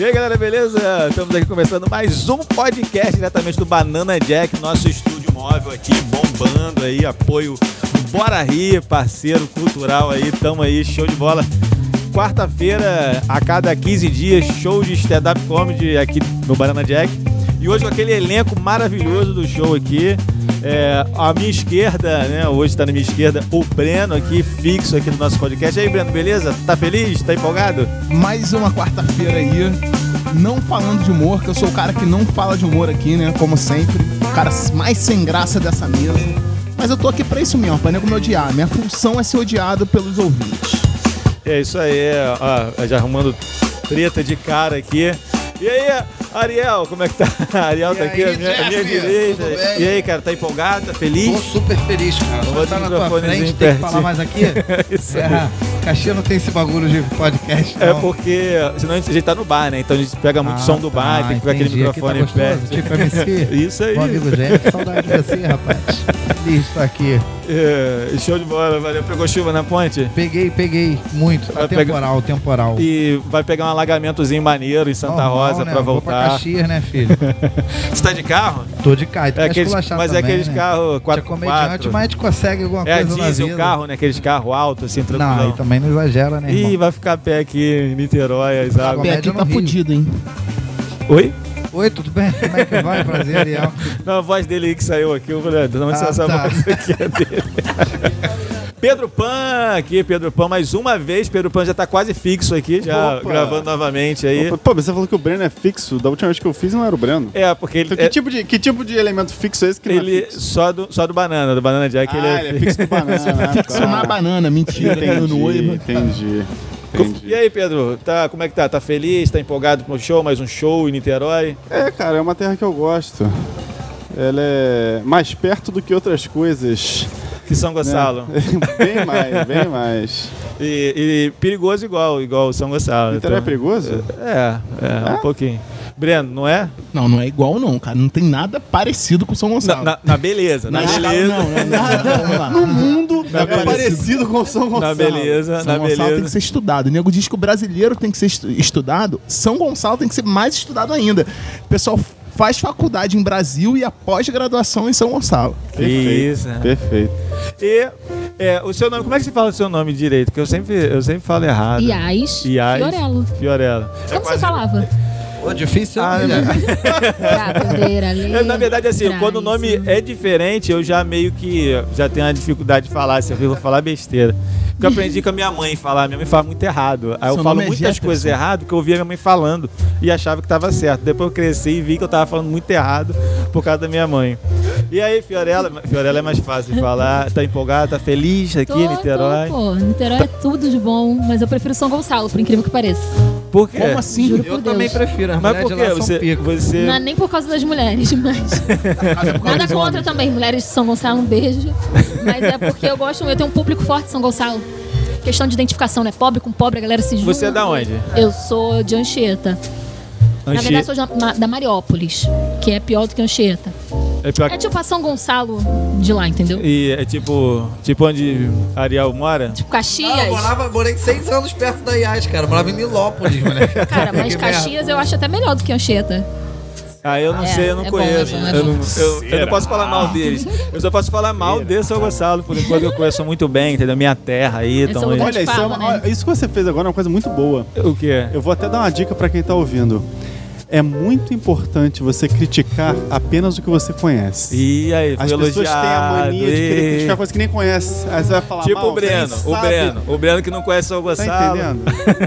E aí, galera, beleza? Estamos aqui começando mais um podcast diretamente do Banana Jack, nosso estúdio móvel aqui, bombando aí, apoio Bora Rir, parceiro cultural aí, tamo aí, show de bola. Quarta-feira, a cada 15 dias, show de stand-up comedy aqui no Banana Jack. E hoje com aquele elenco maravilhoso do show aqui. É, à minha esquerda, né? Hoje está na minha esquerda o Breno aqui, fixo aqui no nosso podcast. E aí, Breno, beleza? Tá feliz? Tá empolgado? mais uma quarta-feira aí, não falando de humor, que eu sou o cara que não fala de humor aqui, né? Como sempre, o cara mais sem graça dessa mesa. Mas eu tô aqui pra isso mesmo, pra nego me odiar. Minha função é ser odiado pelos ouvintes. É isso aí, ó, já arrumando treta de cara aqui. E aí, Ariel, como é que tá? Ariel E tá aqui aí, à minha, minha Jeff? direita. Tudo bem? E aí, cara, tá empolgado? Tá feliz? Tô super feliz, cara. Vou botar o na tua frente, tem que pertinho. falar mais aqui. Isso aí. É, Caxias não tem esse bagulho de podcast, É não. porque, senão a gente tá no bar, né? Então a gente pega muito Ah, som do bar, tá, tem que ficar aquele entendi. Aqui microfone tá gostoso, perto. Tipo MC. Isso aí. Meu amigo Jeff, saudade de você, rapaz. Feliz estar aqui. É, show de bola, valeu. Pegou chuva na ponte? Peguei, peguei. Muito. Vai temporal, temporal. E vai pegar um alagamentozinho maneiro em Santa Normal, Rosa né? pra Vou pra voltar. Caxias, né, filho? Você tá de carro? Tô de cá. É aqueles, mas é aqueles carros Tinha 4 comediante, mas a gente consegue alguma É coisa na diesel vida. carro, né? Aqueles carros altos, assim, Não, tranquilão. aí também não exagera, né, Ih, irmão? vai ficar pé aqui em Niterói, as águas. Pé aqui tá fudido, hein? Oi? Oi, tudo bem? Como é que vai? Prazer, Ariel. Não, a voz dele aí que saiu aqui, eu falei, não, essa, Ah, essa tá. voz aqui é dele. Pedro Pan aqui, Pedro Pan, mais uma vez, Pedro Pan já tá quase fixo aqui, já Opa. gravando novamente aí. Opa, Pô, mas você falou que o Breno é fixo. Da última vez que eu fiz não era o Breno. É, porque ele, Então, que, é- tipo de, que tipo de elemento fixo é esse que não é ele fixo? só, do, só do banana, do banana Jack, Ah, ele é, ele é fixo do banana. Fixo na banana, mentira, tem Entendi, entendi. Entendi. E aí, Pedro, tá, como é que tá? Tá feliz? Tá empolgado pro show? Mais um show em Niterói? É, cara, é uma terra que eu gosto. Ela é mais perto do que outras coisas. Que São Gonçalo. bem mais, bem mais. E, e perigoso igual, igual São Gonçalo. Niterói é então- perigoso? É, é, um pouquinho. Breno, não é? Não, não é igual não, cara. Não tem nada parecido com São Na, Gonçalo. na- na beleza, na, escala- beleza. Não, não, nada. Vamos lá. No mundo Na é beleza. parecido com São Gonçalo. Na beleza, São na Gonçalo tem beleza. que ser estudado. O nego diz que o brasileiro tem que ser estu- estudado. São Gonçalo tem que ser mais estudado ainda. O pessoal faz faculdade em Brasil e a pós-graduação em São Gonçalo. Perfeito, Isso. Perfeito. E é, o seu nome, como é que se fala o seu nome direito? Porque eu sempre, eu sempre falo errado. Iás, Iás. Fiorello. Fiorella. É Como você falava? Pô, difícil, Ah, né? É, na verdade, assim, quando o nome é diferente, eu já meio que já tenho a dificuldade de falar, se eu vou falar besteira. Porque eu aprendi com a minha mãe falar, minha mãe fala muito errado. Aí eu Seu falo nome é muitas Jefferson? coisas errado que eu ouvia minha mãe falando e achava que tava certo. Depois eu cresci e vi que eu tava falando muito errado por causa da minha mãe. E aí, Fiorella, Fiorella é mais fácil de falar, tá empolgada, tá feliz aqui Tô, em Niterói. tô, pô. Niterói é tudo de bom, mas eu prefiro São Gonçalo, por incrível que pareça. Por quê? Como assim? Juro Eu também Deus. prefiro. As Mas por quê? lá são Você, você... Não é nem por causa das mulheres, mas. Nada contra também, mulheres de São Gonçalo, um beijo. Mas é porque eu gosto, eu tenho um público forte de São Gonçalo. Questão de identificação, né? Pobre com pobre, a galera se junta. Você é da onde? Eu sou de Anchieta. Na verdade, sou de- da Mariópolis, que é pior do que Anchieta. É pior É tipo a São Gonçalo de lá, entendeu? E é tipo, tipo onde Ariel mora? Tipo Caxias. eu morava, morei seis anos perto da IAS, cara. Eu morava em Nilópolis, moleque. Cara, mas Que. Caxias eu acho até melhor do que Anchieta. Ah, eu não É, sei, eu não é bom, conheço. é bom, é eu, não, eu- eu não posso falar mal deles. Eu só posso falar mal de São Gonçalo, por enquanto eu conheço muito bem, entendeu? Minha terra aí, então. Olha, isso, é fala, uma- né? olha, isso que você fez agora é uma coisa muito boa. O quê? Eu vou até dar uma dica pra quem tá ouvindo. É muito importante você criticar apenas o que você conhece. E aí, As pessoas têm a mania de querer criticar coisa que nem conhece. Aí você vai falar Tipo mal, o Breno, o. Breno. O Breno que não conhece São Tá Gonçalo. entendendo?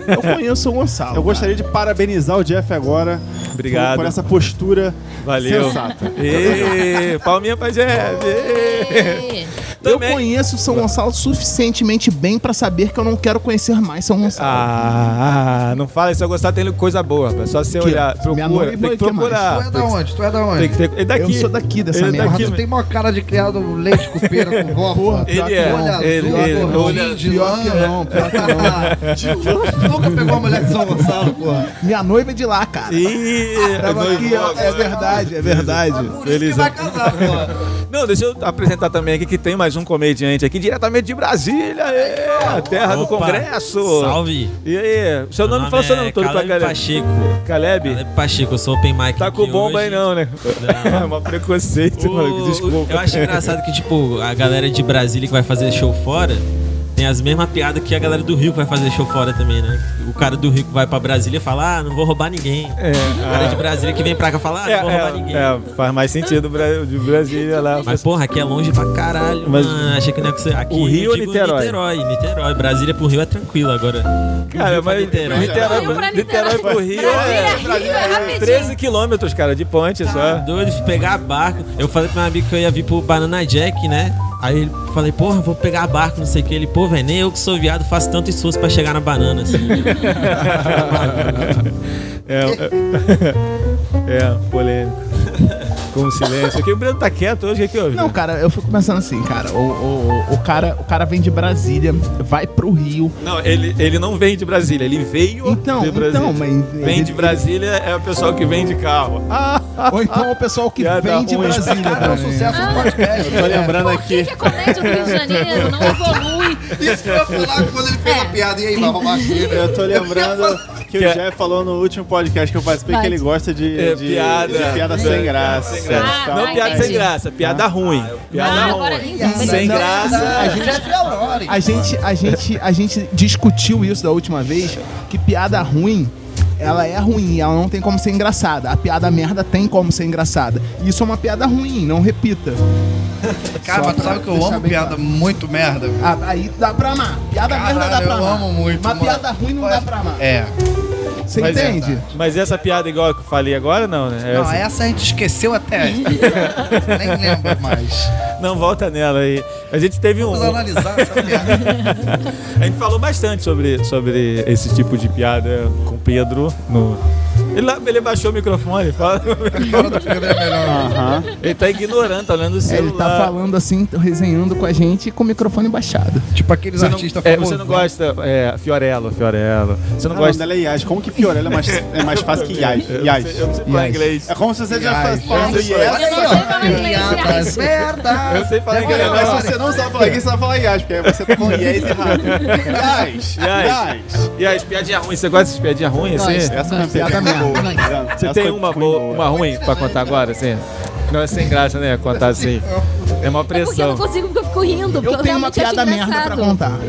Eu conheço São Gonçalo. Eu gostaria de parabenizar o Jeff agora Obrigado. por, por essa postura Valeu. sensata. E, palminha pra Jeff. E. Eu Também. conheço São Gonçalo suficientemente bem pra saber que eu não quero conhecer mais São Gonçalo. Ah, não fala isso, São Gonçalo tem coisa boa, rapaz. Só você Que? olhar pro Minha procura. noiva Tem que e procurar. Tu é da onde? Tu é da Tem onde? que ter. Ele é daqui. Eu sou daqui dessa Ele é merda. Daqui, tu tem maior cara de criado leite com pera com vó, Porra, Ele é. não. Olha Ele- azul, ele- gordinho, olha- de Pior que não, pior que não. Nunca pegou uma mulher de São Gonçalo, porra. Minha noiva é de lá, cara. Ih, agora. é verdade, é verdade. Por isso que Feliz vai casar, porra. Não, deixa eu apresentar também aqui que tem mais um comediante aqui, diretamente de Brasília, é, a terra do Congresso. Salve! E aí, seu nome não Meu fala seu é nome todo pra Caleb Caleb. Pacheco. Caleb? Caleb Pacheco, eu sou open mic Tá com bomba hoje. aí não, né? Não. É um preconceito, O- mano, desculpa. Eu acho engraçado que, tipo, a galera de Brasília que vai fazer show fora tem as mesmas piadas que a galera do Rio que vai fazer show fora também, né? O cara do Rio que vai pra Brasília fala, ah, não vou roubar ninguém. É, O cara de Brasília que vem pra cá fala, ah, não vou roubar é, ninguém. é, faz mais sentido de Brasília lá. Mas, porra, aqui é longe pra caralho, Mas- mano. Achei que não ia ser. Aqui, O Rio ou Niterói? Niterói, Niterói. Brasília pro Rio é tranquilo agora. Cara, pra mas Niterói. Niterói, Rio pra Niterói pro Rio Brasília, é Rio, é rapidinho. 13 quilômetros, cara, de ponte só. doido de pegar barco. Eu falei pro meu amigo que eu ia vir pro Banana Jack, né? Aí ele falei, porra, vou pegar barco, não sei o que. Ele, pô, velho, nem eu que sou viado faço tanto esforço pra chegar na banana, assim. É, é, é polêmico. Com silêncio. Aqui o Breno tá quieto hoje, o que, que houve? Não, cara, eu fico pensando assim, cara. O, o, o, cara, o cara vem de Brasília, vai pro Rio. Não, ele, ele não vem de Brasília, ele veio Então, de Brasília. então, mas Vem ele- de Brasília é o pessoal que vem de carro. Ah, Ou então o pessoal que Piada vem de ruim. Brasília. Cara, é um também. sucesso no podcast. Tô lembrando Por que, aqui. que a comédia do Rio de Janeiro não evolui? Isso que eu ia falar quando ele fez É. a piada. E aí, vai roubar aqui, né? Eu tô lembrando que o Que é- Jeff falou no último podcast que eu participei Vai. que ele gosta de, É, de- piada. de piada É, sem graça. sem graça. Ah, não tá, piada entendi. sem graça, piada ruim. Piada Ah, ruim. entendi. Sem Não, graça. não, A gente- Jeff. A gente, a, gente, a gente discutiu isso da última vez, que piada ruim, ela é ruim, ela não tem como ser engraçada. A piada merda tem como ser engraçada. Isso é uma piada ruim, não repita. Cara, mas tu sabe que eu amo piada claro. muito merda? Ah, aí dá pra amar. Piada Caralho, merda dá pra eu amar. amo muito, mano. piada ruim não dá pra amar. É. Você Mas é, entende? Mas essa piada igual que eu falei agora, não, né? Não, Essa- essa a gente esqueceu até. Nem lembra mais. Não, volta nela aí. A gente teve um. Vamos analisar essa piada. A gente falou bastante sobre, sobre esse tipo de piada com o Pedro. Ele, lá- ele baixou o microfone, fala. É. Ele tá ignorando, tá olhando o É, celular. ele tá falando assim, resenhando com a gente com o microfone baixado. Tipo aqueles Você não, artistas é, famosos. você não gosta. É, Fiorello, Fiorello. Você não Não, gosta. dela é Iás. Como que Fiorella é mais, é mais fácil que Iás? Eu não Iás. sei, eu não sei falar Iás. inglês. É como se você já Iás. fosse falando Iás. Yes. Eu não sei falar inglês, Piadas Iás. merda. Eu sei falar Já inglês, vai mas. Se você não sabe falar inglês, você vai falar Iás, porque aí você tá falando Yes errado. Iás. Iás. Iás. E as piadinhas ruins? Você gosta dessas piadinhas ruins assim? Essa foi uma Piada. Boa. tá? Você tem uma, boa, uma ruim pra contar agora, assim? Não é sem graça, né? Contar assim. É uma É porque eu pressão. não consigo, porque eu fico rindo. Porque Eu eu, tenho uma piada merda pra contar.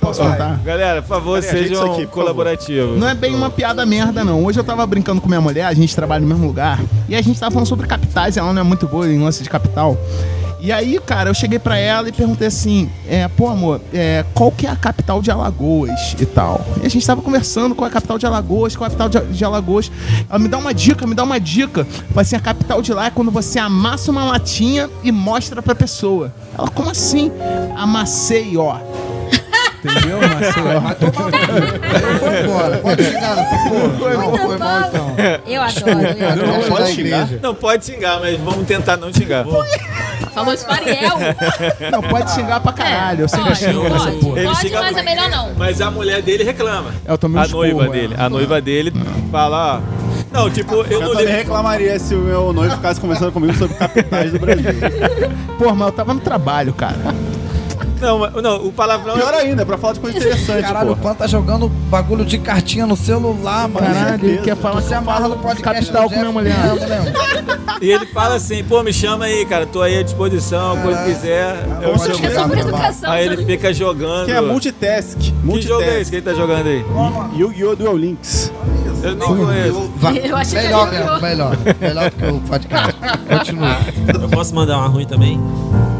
Posso contar? Galera, por favor, ajeita sejam isso aqui, por favor. colaborativos. Não é bem uma piada merda, não. Hoje eu tava brincando com minha mulher, a gente trabalha no mesmo lugar, e a gente tava falando sobre capitais, ela não é muito boa em lance de capital. E aí, cara, eu cheguei pra ela e perguntei assim: é, pô, amor, é, qual que é a capital de Alagoas e tal? E a gente tava conversando com a capital de Alagoas, com a capital de, de Alagoas. Ela me dá uma dica, me dá uma dica. Vai assim: a capital de lá é quando você amassa uma latinha e mostra pra pessoa. Ela, como assim? Amassei, ó. Entendeu? Amassei, ó. Foi embora. Pode xingar nessa porra. Não, Muito foi mal bom. então. Eu adoro. Não Da pode xingar. Não, pode xingar, mas vamos tentar não xingar. Falou isso para Ariel. Não, pode xingar pra caralho. Eu sempre xingo nessa porra. Ele Pode, mas é melhor não. Mas a mulher dele reclama. Eu tomei um A noiva é. dele. A noiva dele fala, ó. Não, tipo, eu Eu não também li. reclamaria se o meu noivo ficasse conversando comigo sobre capitais do Brasil. Pô, mas eu tava no trabalho, cara. Não, mas- não, o palavrão. Pior ainda, é pra falar de coisa interessante, Caralho, o pô. Pan tá jogando bagulho de cartinha no celular, mano. Caralho, ele quer falar eu amarra no podcast capital com minha mulher. né? E ele fala assim, pô, me chama aí, cara. Tô aí à disposição, quando quiser. Eu Pode chamo. É sobre educação. Aí ele fica jogando. Que é multitask. Que jogo é esse Multitask. que ele tá jogando aí? Yu-Gi-Oh! Duel Links. Eu nem conheço. Vai. Eu achei que melhor mesmo, pior. melhor. Melhor do que o podcast. Continua. Eu posso mandar uma ruim também?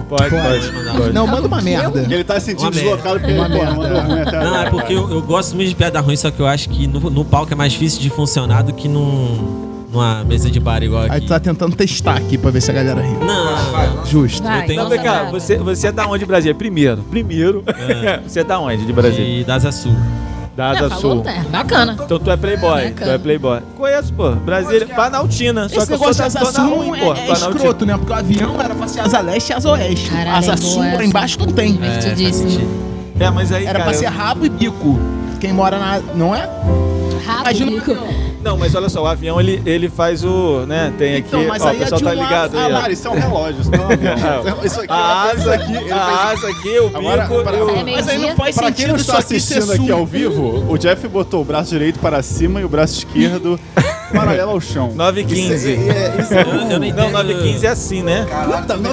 Pode, pode. mandar. pode. Não, manda uma merda. Ele tá se sentindo Uma deslocado porque ele Uma porra, merda. mandou ruim até Não, agora. é porque eu, eu gosto muito de piada ruim, só que eu acho que no, no palco é mais difícil de funcionar do que num, numa mesa de bar igual Aí aqui. tu tá tentando testar aqui pra ver se a galera ri. Não, Justo. Vai, Eu tenho- Então, vamos vem cá, você, você é da onde de Brasília? Primeiro, primeiro. Você é da onde de Brasília? de da Asa Sul. Da Asa É, Sul. é, bacana. Então tu é playboy, Bacana. tu é playboy. Conheço, pô. Brasília, Planaltina. Só Esse que eu sou negócio da de asa Zona sul Ruim, é, pô. é Planaltina. escroto, né? Porque o avião era pra ser asa leste e asa oeste. Caralho, asa é sul boa lá embaixo não tem. Divertidíssimo. É, mas aí, Era cara, pra ser rabo e bico. Quem mora na. Não é? Rápido. Imagina. Não, mas olha só, o avião ele, ele faz o, né, tem aqui, Então, mas ó, aí o é pessoal de tá um lado- ligado Ah, aí, ó. Cara, isso é um relógio, isso não é um avião. Isso aqui A asa, aqui, ele a asa aqui, o bico Agora, para- e o... É meio Mas aí não dia. faz Pra quem não sentido isso está aqui ser assistindo aqui sul. ao vivo, o Jeff botou o braço direito para cima e o braço esquerdo paralelo ao chão. 9 e 15. Isso é- isso é- Eu, eu não Não, entendo. 9 e 15 é assim, né? Puta, não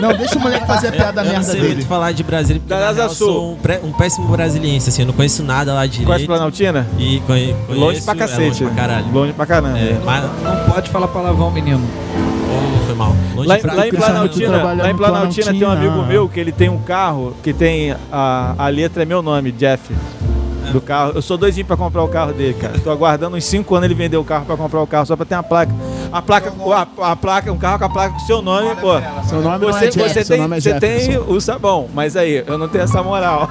Não, deixa o moleque fazer a piada Eu não merda sei dele. muito falar de Brasília, porque Da na Asa real, eu Sul. sou um, pré- um péssimo brasiliense, assim, eu não conheço nada lá direito. Conhece Planaltina? E conhe, conheço, Longe pra é cacete. longe pra caralho. Longe pra caramba. É, mas, Não pode falar palavrão, menino. oh, foi mal. Longe Lá, pra lá em Planaltina, lá em Planaltina tem um amigo meu que ele tem um carro que tem a, a letra é meu nome, Jeff. Do carro. Eu sou doidinho pra comprar o carro dele, cara. Tô aguardando uns 5 anos ele vender o carro pra comprar o carro só pra ter uma placa. A placa, a, a placa, um carro com a placa com seu nome, pô. Seu nome não Você, é Jeff, você seu tem, nome é você tem o sabão, mas aí, eu não tenho essa moral.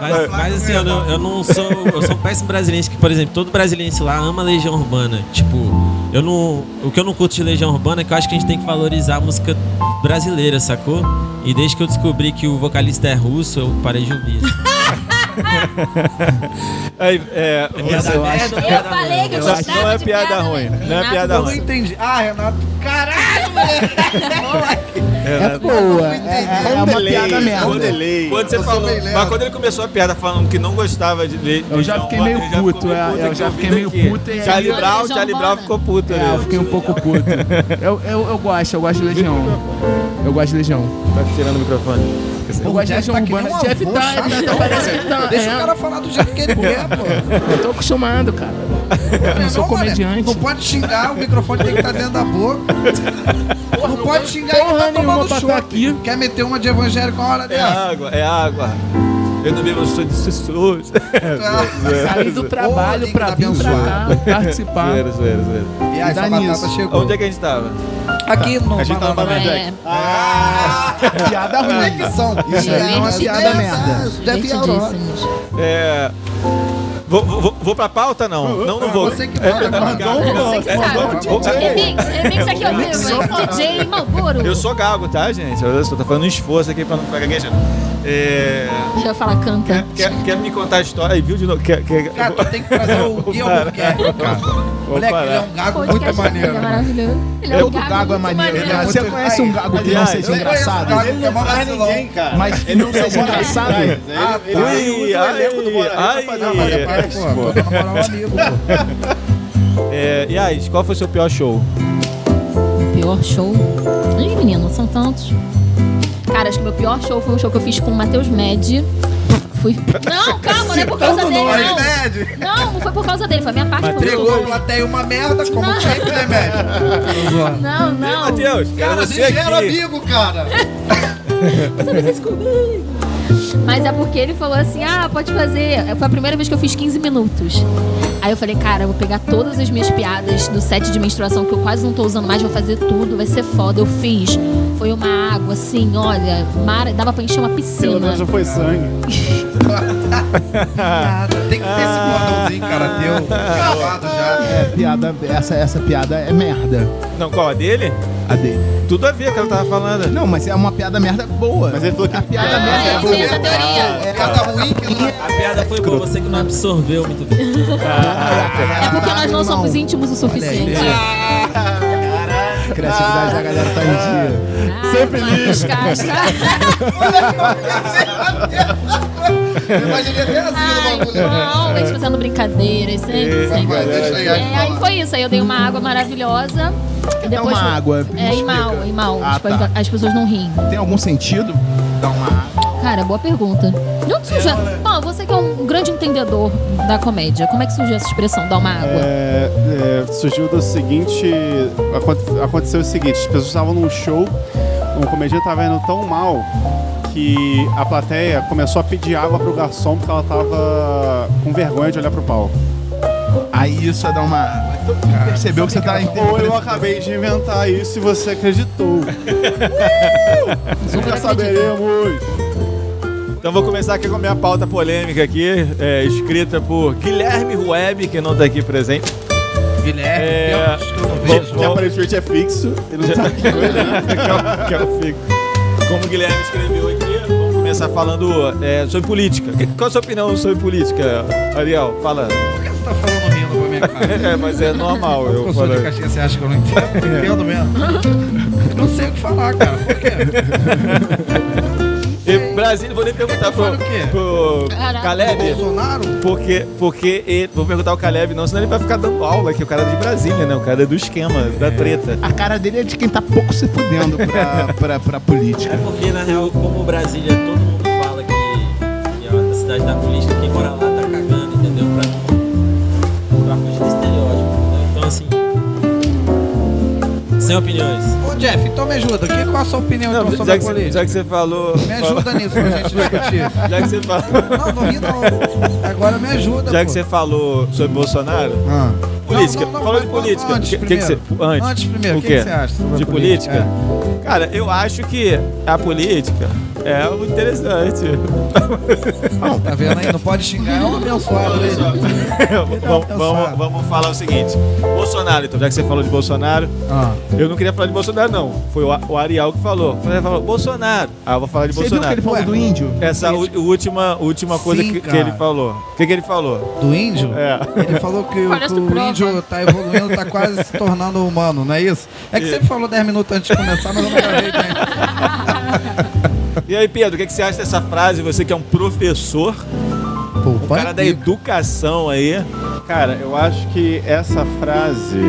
Mas, mas assim, eu não, eu não sou. Eu sou um péssimo brasiliense que, por exemplo, todo brasiliense lá ama Legião Urbana. Tipo, eu não. O que eu não curto de Legião Urbana é que eu acho que a gente tem que valorizar a música brasileira, sacou? E desde que eu descobri que o vocalista é russo, eu parei de ouvir. Aí, é, você- Eu acho- Eu falei que eu Não, gostava não é de piada ruim, não é Renato piada Eu não ruim. entendi. Ah, Renato. Caralho, moleque. É boa. É, é uma piada um merda. delay. Quando você falou, mas quando ele começou a piada falando que não gostava de ler, Eu já fiquei meio puto, é, eu já fiquei meio puto e Charlie Brown, Charlie Brown ficou puto É, eu fiquei um pouco puto. Eu, eu, eu gosto, eu gosto de Legião. Eu gosto de Legião. Tá tirando o microfone. Eu gosto de tá nem Urbana. um Jeff tá, chato, tá, tá, parece que tá. Deixa é. o cara falar do jeito que ele quer, pô. Eu tô acostumado, cara. Eu não sou Não, comediante. Não pode xingar, o microfone tem que estar dentro da boca. Não pode xingar porra ele tá tomando tá aqui. Quer meter uma de evangélico uma hora É dessa? água, é água. Eu não bebo sou de sussurros. Saí do trabalho Ô, pra tá vir pra cá, participar. Zoeira, zoeira, zoeira. E aí, batata nisso. chegou. Onde é que a gente tava? Aqui no A gente tá no Banana Banana Jack. É, Piada é ruim. que são? Isso é uma piada merda. Deve. É. Vou, vou, vou pra pauta, não? Não, não vou. Você que manda, É, manda. Você que é, sabe. vou- Remix, remix aqui ao vivo. DJ Malboro. Eu sou gago, tá, gente? Só, tô fazendo um esforço aqui pra não ficar gaguejando. É. Já fala, canta. Quer, quer me contar a história? Aí, viu de novo? Quer, quer... Cara, tu tem que trazer o Gui Albuquerque, cara. Moleque, ele é um gago muito Podcast maneiro. É maravilhoso. Ele é um gago, gago é muito maneiro. maneiro. Você conhece um gago que não seja eu engraçado? gago. Ele não faz ninguém, cara. Mas que não seja engraçado? Ele, ele, Ui, ele usa o ai, elenco do ai. pra fazer um é pô, tô amigo, pô. É, Yas, qual foi o seu pior show? Pior show. Ih, menino, são tantos. Cara, acho que meu pior show foi um show que eu fiz com o Matheus Med. Fui. Não, calma, não é por causa dele, não. Ned, Não, não foi por causa dele, foi a minha parte entregou a plateia uma merda, como sempre, né, médio? Não, não. Matheus, Cara, cara, você era amigo, cara. Você. Mas é porque ele falou assim: ah, pode fazer. Foi a primeira vez que eu fiz 15 minutos. Aí eu falei, cara, eu vou pegar todas as minhas piadas do set de menstruação, que eu quase não tô usando mais, vou fazer tudo, vai ser foda. Eu fiz. Foi uma água, assim, olha, mar... dava pra encher uma Pelo piscina. menos não foi sangue. Tem que ter esse bordãozinho, cara, teu. Gravado já. É, piada, essa, essa piada é merda. Não, qual? A dele? A dele. Tudo a ver que ela tava falando. Não, mas é uma piada merda boa. Mas ele falou que- a piada Ah, merda é eu boa. sei essa teoria. Piada ruim que não A piada foi boa, você que não absorveu muito bem. É porque nós não somos íntimos o suficiente. A criatividade da galera tá em dia. Ah, Sempre. Eu imaginei até assim Ai, não, eles fazendo brincadeiras, sempre, sempre. Vai, deixa aí, É, aí foi isso, aí eu dei uma água maravilhosa. E depois uma foi- água, É, e mal, e mal. Ah, Tipo, tá. as pessoas não riem. Tem algum sentido? Dá uma água. Cara, boa pergunta. De onde surgiu? Ó, você que é um grande entendedor da comédia, como é que surgiu essa expressão, dar uma água? É, é, surgiu do seguinte. aconte- Aconteceu o seguinte: as pessoas estavam num show, um comediante estava indo tão mal que a plateia começou a pedir água pro garçom porque ela tava com vergonha de olhar pro palco. Aí isso é dar uma tu percebeu que você tá Ou eu acabei de inventar isso e você acreditou. Nunca saberemos. Então vou começar aqui com a minha pauta polêmica aqui, é, escrita por Guilherme Web, que não tá aqui presente. Guilherme, É, que eu não vejo. Que aparentemente é fixo. Ele não sabe que coisa, né? que eu, que eu fico. Como o Guilherme escreveu aqui, vamos começar falando é, sobre política. Qual a sua opinião sobre política, Ariel? Fala. Por que você tá falando rindo pra minha cara? É, mas é normal. Eu, Eu sou de falo. Caxias, você acha que eu não entendo? Eu entendo mesmo. Não sei o que falar, cara. Por quê? E Brasília, vou nem perguntar pro, Fala o quê? pro. Caleb. Bolsonaro? Porque, porque ele, vou perguntar ao Caleb, não, senão ele vai ficar dando aula, que o cara é de Brasília, né? O cara é do esquema, da treta. A cara dele é de quem tá pouco se fudendo pra, pra, pra política. É porque, na real, como Brasília, todo mundo fala que, que é a cidade da política, quem mora lá Sem opiniões. Ô, Jeff, então me ajuda. Que, qual a sua opinião Não, então, sobre já, a que, você- política? já que você falou. Me ajuda nisso pra gente discutir. Já que você falou. Não, não ri não. Agora me ajuda, Já pô. que você falou sobre Bolsonaro, Ah. política, Não, não, não, falou de política. Antes, que, que que você, primeiro. antes, Antes primeiro, o que, você acha de política? É. Cara, eu acho que a política é algo interessante. Tá vendo aí? Não pode xingar, é um abençoado. Ele. vamos, vamos, vamos falar o seguinte: Bolsonaro, então, já que você falou de Bolsonaro, Ah. eu não queria falar de Bolsonaro, não. Foi o, o Ariel que falou. Ele falou, Bolsonaro. Ah, eu vou falar de Você viu que Bolsonaro. ele falou Ué, do índio? Essa u- última, última coisa Sim, que, que ele falou. O que, que ele falou? Do índio? É. Ele falou que, o- que o índio tá evoluindo, tá quase se tornando humano, não é isso? É que E- você falou 10 minutos antes de começar, mas eu não gravei bem. E aí, Pedro, o que, que você acha dessa frase? Você que é um professor, Pô, um cara da educação aí. Cara, eu acho que essa frase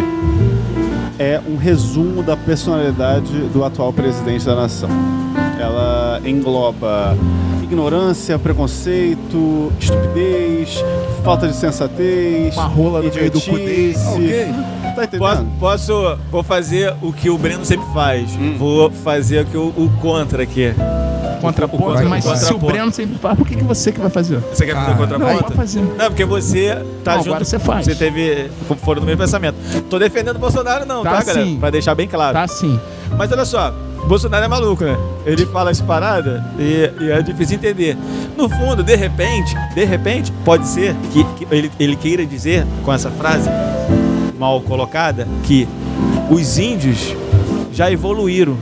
é um resumo da personalidade do atual presidente da nação. Ela engloba ignorância, preconceito, estupidez, falta de sensatez, Uma rola no meio do cu dele. idiotice. Ok. Tá Posso, entendendo? posso- Vou fazer o que o Breno sempre faz. Vou fazer o, que o, o contra aqui. Contraponto, contra- mas se o contraponto. Breno sempre faz, por que, que você que vai fazer? Você quer fazer o Cara, Não, contraponto? pode fazer. Não, porque você tá Não, junto. agora você faz. Você teve. Foram no mesmo pensamento. Tô defendendo o Bolsonaro, não, tá, Tá galera? sim. Pra deixar bem claro. Tá sim. Mas olha só, Bolsonaro é maluco, né? Ele fala as paradas e, e é difícil entender. No fundo, de repente, de repente, pode ser que, que ele, ele queira dizer com essa frase mal colocada que os índios já evoluíram.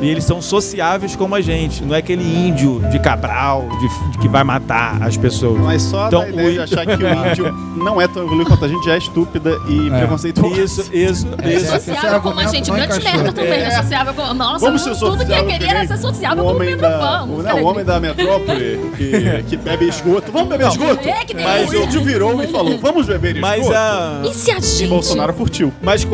E eles são sociáveis como a gente. Não é aquele índio de Cabral, de, de que vai matar as pessoas. Mas só Então, da ideia o- de achar que o índio não é tão evoluído quanto a gente já é estúpida e É. preconceituosa. Isso, isso, É, isso. é. Sociável como a gente, não grande merda também, né? É. Sociável como. Nossa, Vamos ser tudo que eu sociável queria era ser sociável o como homem Pedro da, Pão. o, não, o homem da metrópole que, que bebe esgoto. Vamos beber esgoto? É, que. Mas o índio virou e falou, vamos beber esgoto? Mas a. E se a E gente. Bolsonaro curtiu. Mas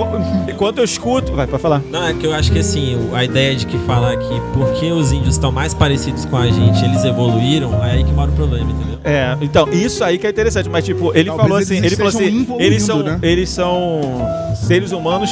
enquanto eu escuto. Vai, pra falar. Não, é que eu acho que assim, o- a ideia de que falar que porque os índios estão mais parecidos com a gente, eles evoluíram, é aí que mora o problema, entendeu? É, então, isso aí que é interessante, mas tipo, ele Talvez falou assim, eles ele falou assim, eles são, né? eles são seres humanos,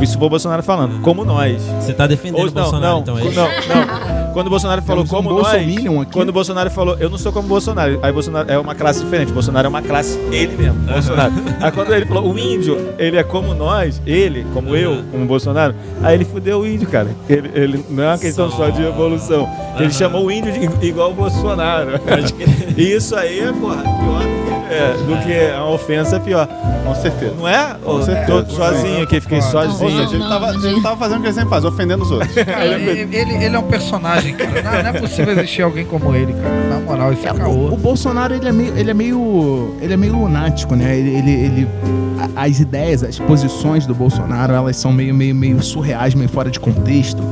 isso foi o Bolsonaro falando, como nós. Você tá defendendo Ou, o não, Bolsonaro, não, então, é não, isso? não. Quando o Bolsonaro falou Temos um como nós, aqui. quando o Bolsonaro falou, eu não sou como Bolsonaro, aí Bolsonaro é uma classe diferente, Bolsonaro é uma classe ele mesmo, Bolsonaro. Aí quando ele falou, o índio, ele é como nós, ele, como eu, como Bolsonaro, aí ele fudeu o índio, cara. Ele, ele não é uma questão só de evolução. Ele chamou o índio de, igual o Bolsonaro. E isso aí é, porra, pior é, do que a ofensa é pior. Com certeza. Não é? Ô, certeza. Tô sozinho aqui, fiquei Concordo. Ou sozinho. seja, ele tava, ele tava fazendo o que ele sempre faz, ofendendo os outros. Ele, ele, ele é um personagem, cara. Não, não é possível existir alguém como ele, cara. Na moral, isso é, É, o, caô. o Bolsonaro ele é meio, ele é meio, ele é meio lunático, né? Ele, ele, ele- a- as ideias, as posições do Bolsonaro, elas são meio, meio, meio surreais, meio fora de contexto.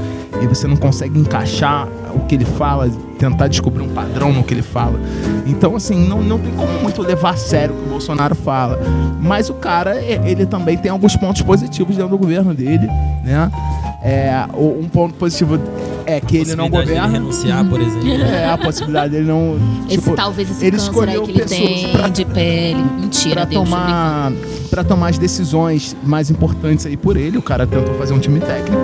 E você não consegue encaixar o que ele fala, tentar descobrir um padrão no que ele fala. Então, assim, não, não tem como muito levar a sério o que o Bolsonaro fala. Mas o cara, ele também tem alguns pontos positivos dentro do governo dele, né? É, um ponto positivo é que ele não governa. renunciar, por exemplo. É, a possibilidade dele não. Esse tipo, talvez esse ele escolheu que ele pessoas tem pra- de pele. Mentira, pra Deus. tomar para tomar as decisões mais importantes aí por ele. O cara tentou fazer um time técnico,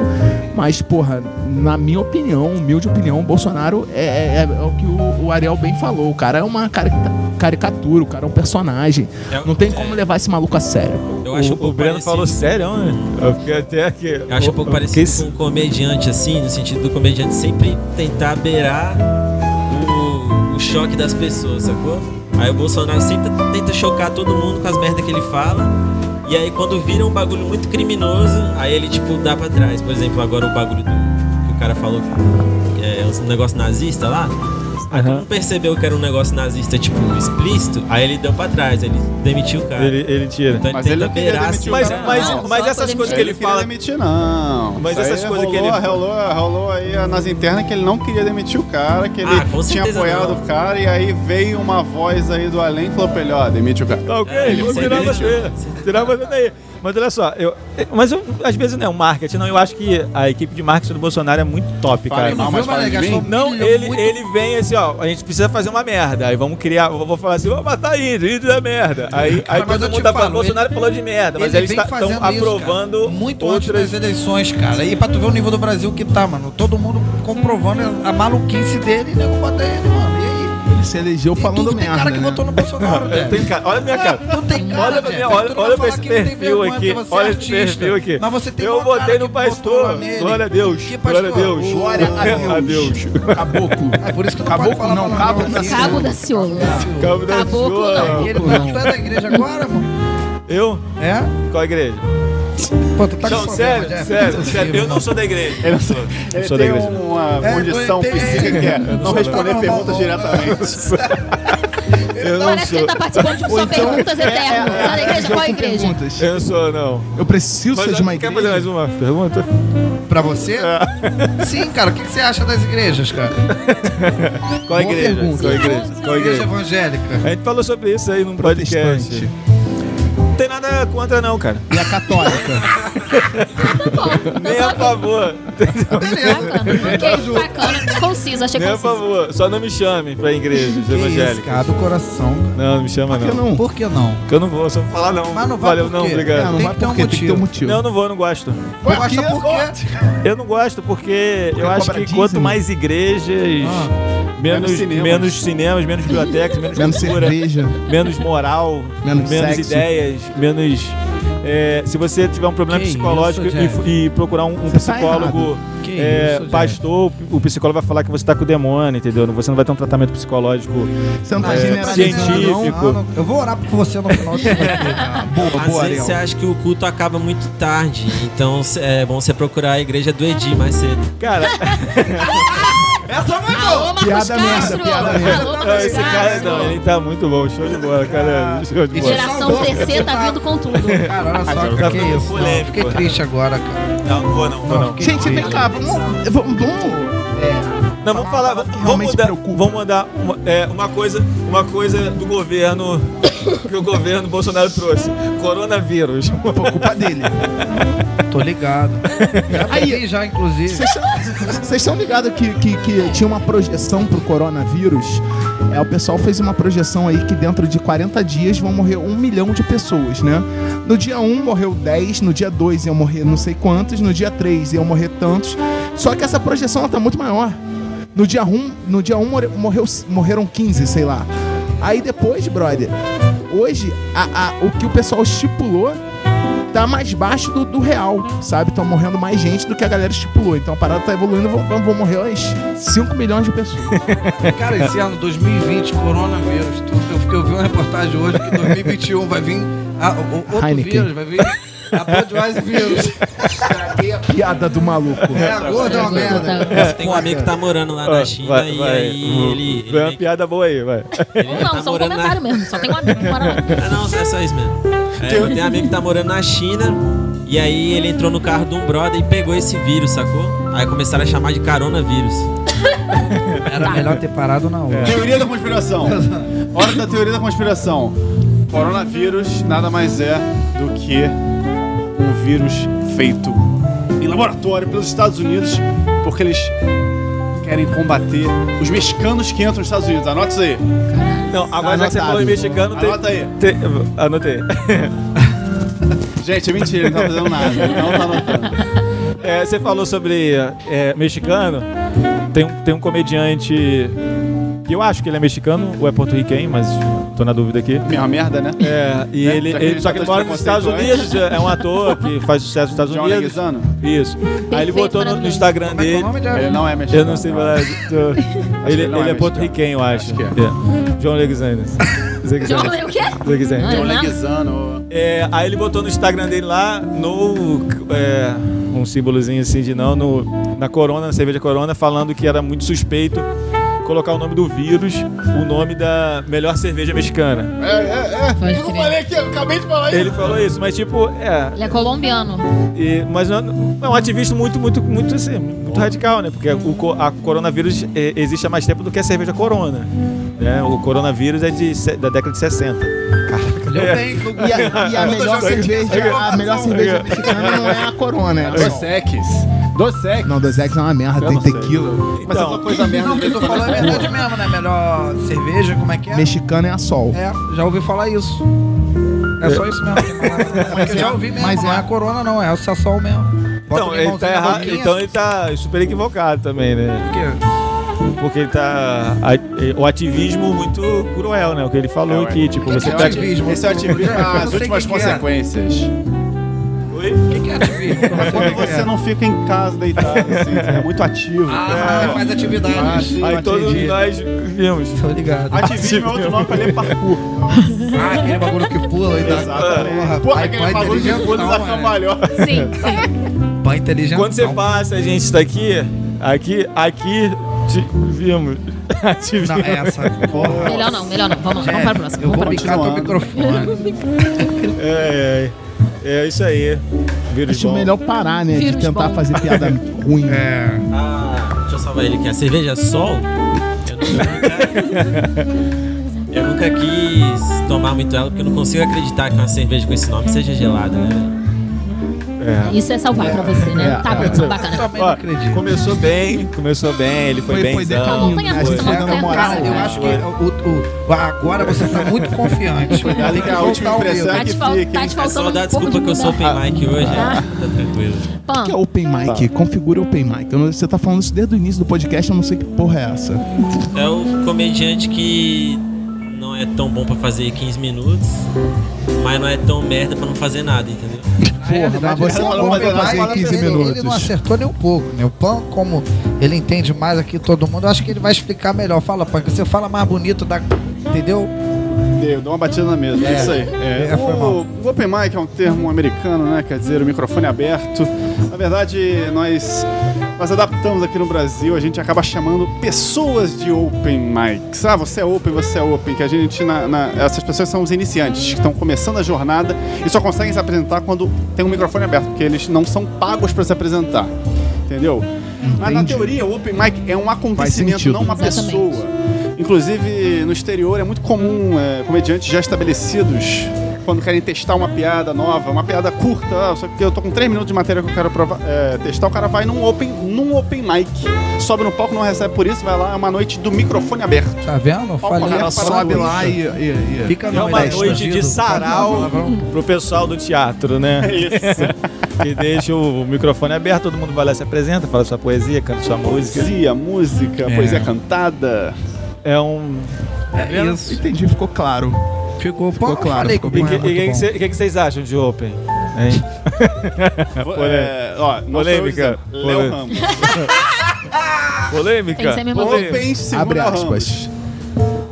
mas porra, na minha opinião, humilde opinião, o Bolsonaro é, é- é o que o, o Ariel bem falou. O cara é uma carica- caricatura, o cara é um personagem. É- Não tem como levar esse maluco a sério. Eu acho um o, o pouco Breno parecido. falou sério, né? Eu fiquei até aqui. Eu acho um pouco parecido com um comediante, assim, no sentido do comediante sempre tentar beirar o, o o choque das pessoas, sacou? Aí o Bolsonaro sempre tenta chocar todo mundo com as merdas que ele fala. E aí quando vira um bagulho muito criminoso, aí ele tipo dá pra trás. Por exemplo, agora o bagulho do, que o cara falou que é um negócio nazista lá. Aí todo Aham. mundo percebeu que era um negócio nazista, tipo, explícito, aí ele deu pra trás, ele demitiu o cara. Ele, ele tira. Então Mas ele ele tenta não queria demitir o Mas, cara, mas, não, mas essas coisas que Ele ele queria fala. demitir, não. Mas Isso aí essas coisas que rolou, ele- Rolou, rolou aí nas internas que ele não queria demitir o cara, que ele Ah, tinha apoiado não. o cara, e aí veio uma voz aí do além e falou pra ele, ó, demite o cara. Tá ok, É, ele vou sempre tirar você. Tirar você daí. Mas olha só, eu, mas eu, às vezes não é um marketing, não. Eu acho que a equipe de marketing do Bolsonaro é muito top, Fala cara. Não, Não, mas fala de Mané? mim? Não, ele, muito- ele vem assim, ó, a gente precisa fazer uma merda. Aí vamos criar, eu vou falar assim, vamos matar índio, índio é merda. Aí, Cara, aí todo mundo tá falando, falo, Bolsonaro falou de merda, mas ele eles estão isso, aprovando cara, muito antes outras... das eleições, cara. E pra tu ver o nível do Brasil que tá, mano. Todo mundo comprovando a maluquice dele e nego bota ele, mano. Ele se elegeu E falando tu tem merda, cara que né? votou no Bolsonaro, velho. tenho cara- olha a minha cara. Tu tem cara, Olha pra minha, olha, não olha pra esse que não tem perfil aqui. você Olha é esse perfil aqui. Mas você tem Eu votei no que pastor. Glória a Deus. Que Glória a? Deus. Glória a Deus. Caboclo. É por isso que não Caboclo não, palavrão cabo da Cabo da Ciolo. Cabo da não. E ele tá, tu é da igreja agora, mano? Eu? É? Qual igreja? Pô, tu tá Não, com sério, problema, sério, Não é sério. Eu não sou da igreja. Ele, Não sou. ele sou da tem igreja. uma É, condição tem- psíquica que é não responder da- perguntas diretamente. Eu não Parece que sou. ele tá participando de só perguntas eternas. Sai da igreja, qual igreja? perguntas. Eu não sou, não. Eu preciso Mas ser de uma quer fazer mais igreja. uma pergunta? Pra você? Sim, cara. O que que você acha das igrejas, cara? Qual igreja? Qual igreja? Qual Igreja igreja? evangélica. A gente falou sobre isso aí num podcast. Tem nada contra, não, cara. E a católica. Nem a favor. Ok, bacana. Conciso, achei Nem a conciso. favor. Só não me chame pra igrejas evangélicas. cara, do coração. Não, não me chama, Por que não. não? Por que não? Porque eu não vou, só vou falar não. Mas não vai Valeu, por não, quê? É, obrigado. não Tem que ter um porque tem que ter um motivo. Não, eu não vou, eu não gosto. Não gosta por quê? Eu não gosto porque eu acho cobra que quanto dízimo. mais igrejas, Ah. menos, Menos cinemas. menos cinemas, menos bibliotecas, menos, Menos cultura, cerveja. menos moral, Menos menos sexo. ideias, menos. É, se você tiver um problema Que psicológico isso, e, e procurar um, um tá psicólogo Que é, isso, pastor, o psicólogo vai falar que você tá com o demônio, entendeu? Você não vai ter um tratamento psicológico. Você não tá É, generalizando, científico. não? Não, Eu vou orar por você no final cara. Boa, Às boa, vezes você acha que o culto acaba muito tarde, então é bom você procurar a igreja do Edi mais cedo. Cara, Essa foi Alô, Marcos Piada merda, piada merda. Alô, Marcos esse cara Castro. não, ele tá muito bom, show de bola, cara. Show de bola. Geração TC tá vindo com tudo. Cara, olha só, Tá cara, que ficando isso. Não, polêmico. fiquei triste agora, cara. Não, não vou não, vou não. Gente, vem cá, vamos. Vamos. vamos é, Não, vamos falar, vamos, mudar, vamos mandar uma, é, uma coisa, uma coisa do governo que o governo Bolsonaro trouxe, coronavírus. Pô, culpa dele. Tô ligado. Já Aí- já, inclusive. Vocês estão- Vocês estão ligados que, que, que tinha uma projeção pro coronavírus? É, o pessoal fez uma projeção aí que dentro de 40 dias vão morrer um milhão de pessoas, né? No dia 1 morreu 10, no dia 2 iam morrer não sei quantos, no dia 3 iam morrer tantos. Só que essa projeção ela tá muito maior. No dia 1, no dia 1 morreu, morreram 15, sei lá. Aí depois, brother, hoje a, a- o que o pessoal estipulou tá mais baixo do, do real, sabe? Estão morrendo mais gente do que a galera estipulou. Então a parada tá evoluindo, vão, vão morrer umas 5 milhões de pessoas. Cara, esse ano 2020, coronavírus, tudo. Eu, fiquei- eu vi uma reportagem hoje que 2021 vai vir a, o, outro Heineken. vírus, vai vir a Budweiser vírus. Piada do maluco. É, a gorda é uma merda. Você tem um amigo que tá morando lá na China Vai, e vai. aí ele. ele Foi uma piada boa aí, vai. ele Não, tá só um morando na- comentário mesmo. Só tem um amigo que mora lá. Ah, não, é só isso mesmo. É, eu tenho um amigo que tá morando na China e aí ele entrou no carro de um brother e pegou esse vírus, sacou? Aí começaram a chamar de coronavírus. Era melhor ter parado na hora. Teoria da conspiração. Hora da teoria da conspiração. Coronavírus nada mais é do que um vírus feito em laboratório pelos Estados Unidos, porque eles querem combater os mexicanos que entram nos Estados Unidos. Anota isso aí. Não, agora já que você anotado. falou em mexicano, tem, Anota aí. tem, anotei. Gente, é mentira, ele não tá fazendo nada. Ele Não tá anotando. É, você falou sobre é, mexicano. Tem tem um comediante que eu acho que ele é mexicano ou é porto-riquenho, mas tô na dúvida aqui. Minha merda, né? É, e Né? ele, ele- ele só já que ele tá mora nos Estados Unidos, é um ator que faz sucesso nos Estados John Unidos. Leguizano? Isso. Aí ele Perfeito, botou no, no. Instagram Como é é dele. dele? Ele não é mexicano. Eu não sei tô- Ele, ele é é porto-riquenho, eu acho. Acho que é. É. John Leguizano. John, o quê? Leguizano. John? Leguizano. É, aí ele botou no Instagram dele lá, no. é, um símbolozinho assim de não, no, na Corona, na cerveja Corona, falando que era muito suspeito colocar o nome do vírus, o nome da melhor cerveja mexicana. É, é, é. Eu não falei aqui, eu acabei de falar isso. Ele falou isso, mas tipo, é. Ele é colombiano. e- mas não, é um ativismo muito, muito, muito assim, muito radical, né? Porque o, a coronavírus é, existe há mais tempo do que a cerveja Corona. Né? O coronavírus é de, da década de 60. Eu tenho. E a, e a melhor cerveja, a melhor cerveja mexicana não é a Corona, é a Dos. Sex. Dos Sex. Não, Dos Ex é uma merda, Eu tem não sei. tequila. Mas Então, essa coisa merda. Não, o que tu falou é verdade mesmo, né? Melhor cerveja, como é que é? Mexicana é a Sol. É, já ouvi falar isso. É só isso mesmo. Mas eu já ouvi mesmo, Mas não é- é a Corona não, é o Sassol mesmo. Bota Então, um ele limãozinho tá na errado, boquinha. então ele tá super equivocado também, né? Por quê? Porque ele tá. a- o ativismo muito cruel, né? O que ele falou É, ué. aqui, tipo, que você é tá. ativismo? Esse é o ativismo. Eu Ah, as sei últimas que que é. consequências. Oi? O que, que é ativismo? É quando você não fica em casa deitado, assim, é muito ativo. Ah, É. faz atividade. Ah, sim, Aí todos nós vimos. Tô ligado. Ativismo é outro nome pra ler parkour. Ah, aquele bagulho que pula e dá. Exatamente. Porra, Pai- aquele bagulho fundo não, da mano. cambalhota. Sim, sim. Pai inteligente. Quando você passa, a gente está aqui, aqui, aqui, te vimos. Ativismo. Não, essa. Porra. Melhor não, melhor não. Vamos, vamos para a próxima. Eu Vamos vou picar teu Continuando. microfone. É, é, é isso aí. Vírus Acho bom. melhor parar, né? De Vírus tentar bom. fazer piada ruim. É. Ah, deixa eu salvar ele aqui. A cerveja Sol, eu nunca, eu nunca quis tomar muito ela porque eu não consigo acreditar que uma cerveja com esse nome seja gelada, né? É. Isso é salvar pra você, né? É, tá é. bom, bacana. Também não acredito. começou bem, começou bem, ele foi, Foi- bem. foi decaindo. Montanha A russa, gente foi moral. russa. Cara, eu acho que o, o- agora você tá muito confiante. Que a última impressão é Tá que te, fal- fica, tá te É faltando só dar um desculpa de que eu sou open mic hoje, Ah. é, tá tranquilo. O que é Open Mic? Configura Open Mic. Não- Você tá falando isso desde o início do podcast, eu não sei que porra é essa. É o comediante que não é tão bom pra fazer 15 minutos, mas não é tão merda pra não fazer nada, entendeu? Porra, mas você é não vai pra fazer em nada 15 ele, Ele não minutos. acertou nem um pouco, né? O Pan, como ele entende mais aqui todo mundo, eu acho que ele vai explicar melhor. Fala, Pan, que você fala mais bonito da. Entendeu? Deu, dou uma batida na mesa. É, É. isso aí. É, É, o, o Open Mic é um termo americano, né? Quer dizer, o microfone aberto. Na verdade, nós, nós adaptamos aqui no Brasil, a gente acaba chamando pessoas de Open Mics. Ah, você é Open, você é Open. Que a gente, na, na- essas pessoas são os iniciantes, que estão começando a jornada e só conseguem se apresentar quando tem um microfone aberto, porque eles não são pagos para se apresentar. Entendeu? Mas na Entendi. teoria, o Open Mic é um acontecimento, não uma Exatamente. pessoa. Inclusive, no exterior é muito comum é, comediantes já estabelecidos, quando querem testar uma piada nova, uma piada curta, ah, só que eu tô com 3 minutos de matéria que eu quero provar- é, testar, o cara vai num open, num open mic, sobe no palco, não recebe por isso, vai lá, é uma noite do microfone aberto. Tá vendo? Eu Falei. Ó, Ela Para sobe lá e. e- e- Fica É no uma meio noite de sarau pro pessoal do teatro, né? Isso. Que deixa o microfone aberto, todo mundo vai lá se apresenta, fala sua poesia, canta sua música. Poesia, música, É. poesia cantada. É um. É isso. Entendi, ficou claro. Ficou, Ficou Pô, claro, Falei ficou E o que, que, vocês acham de Open? Hein? É, ó, Polêmica. Léo Ramos. Polêmica? Open, Abre aspas.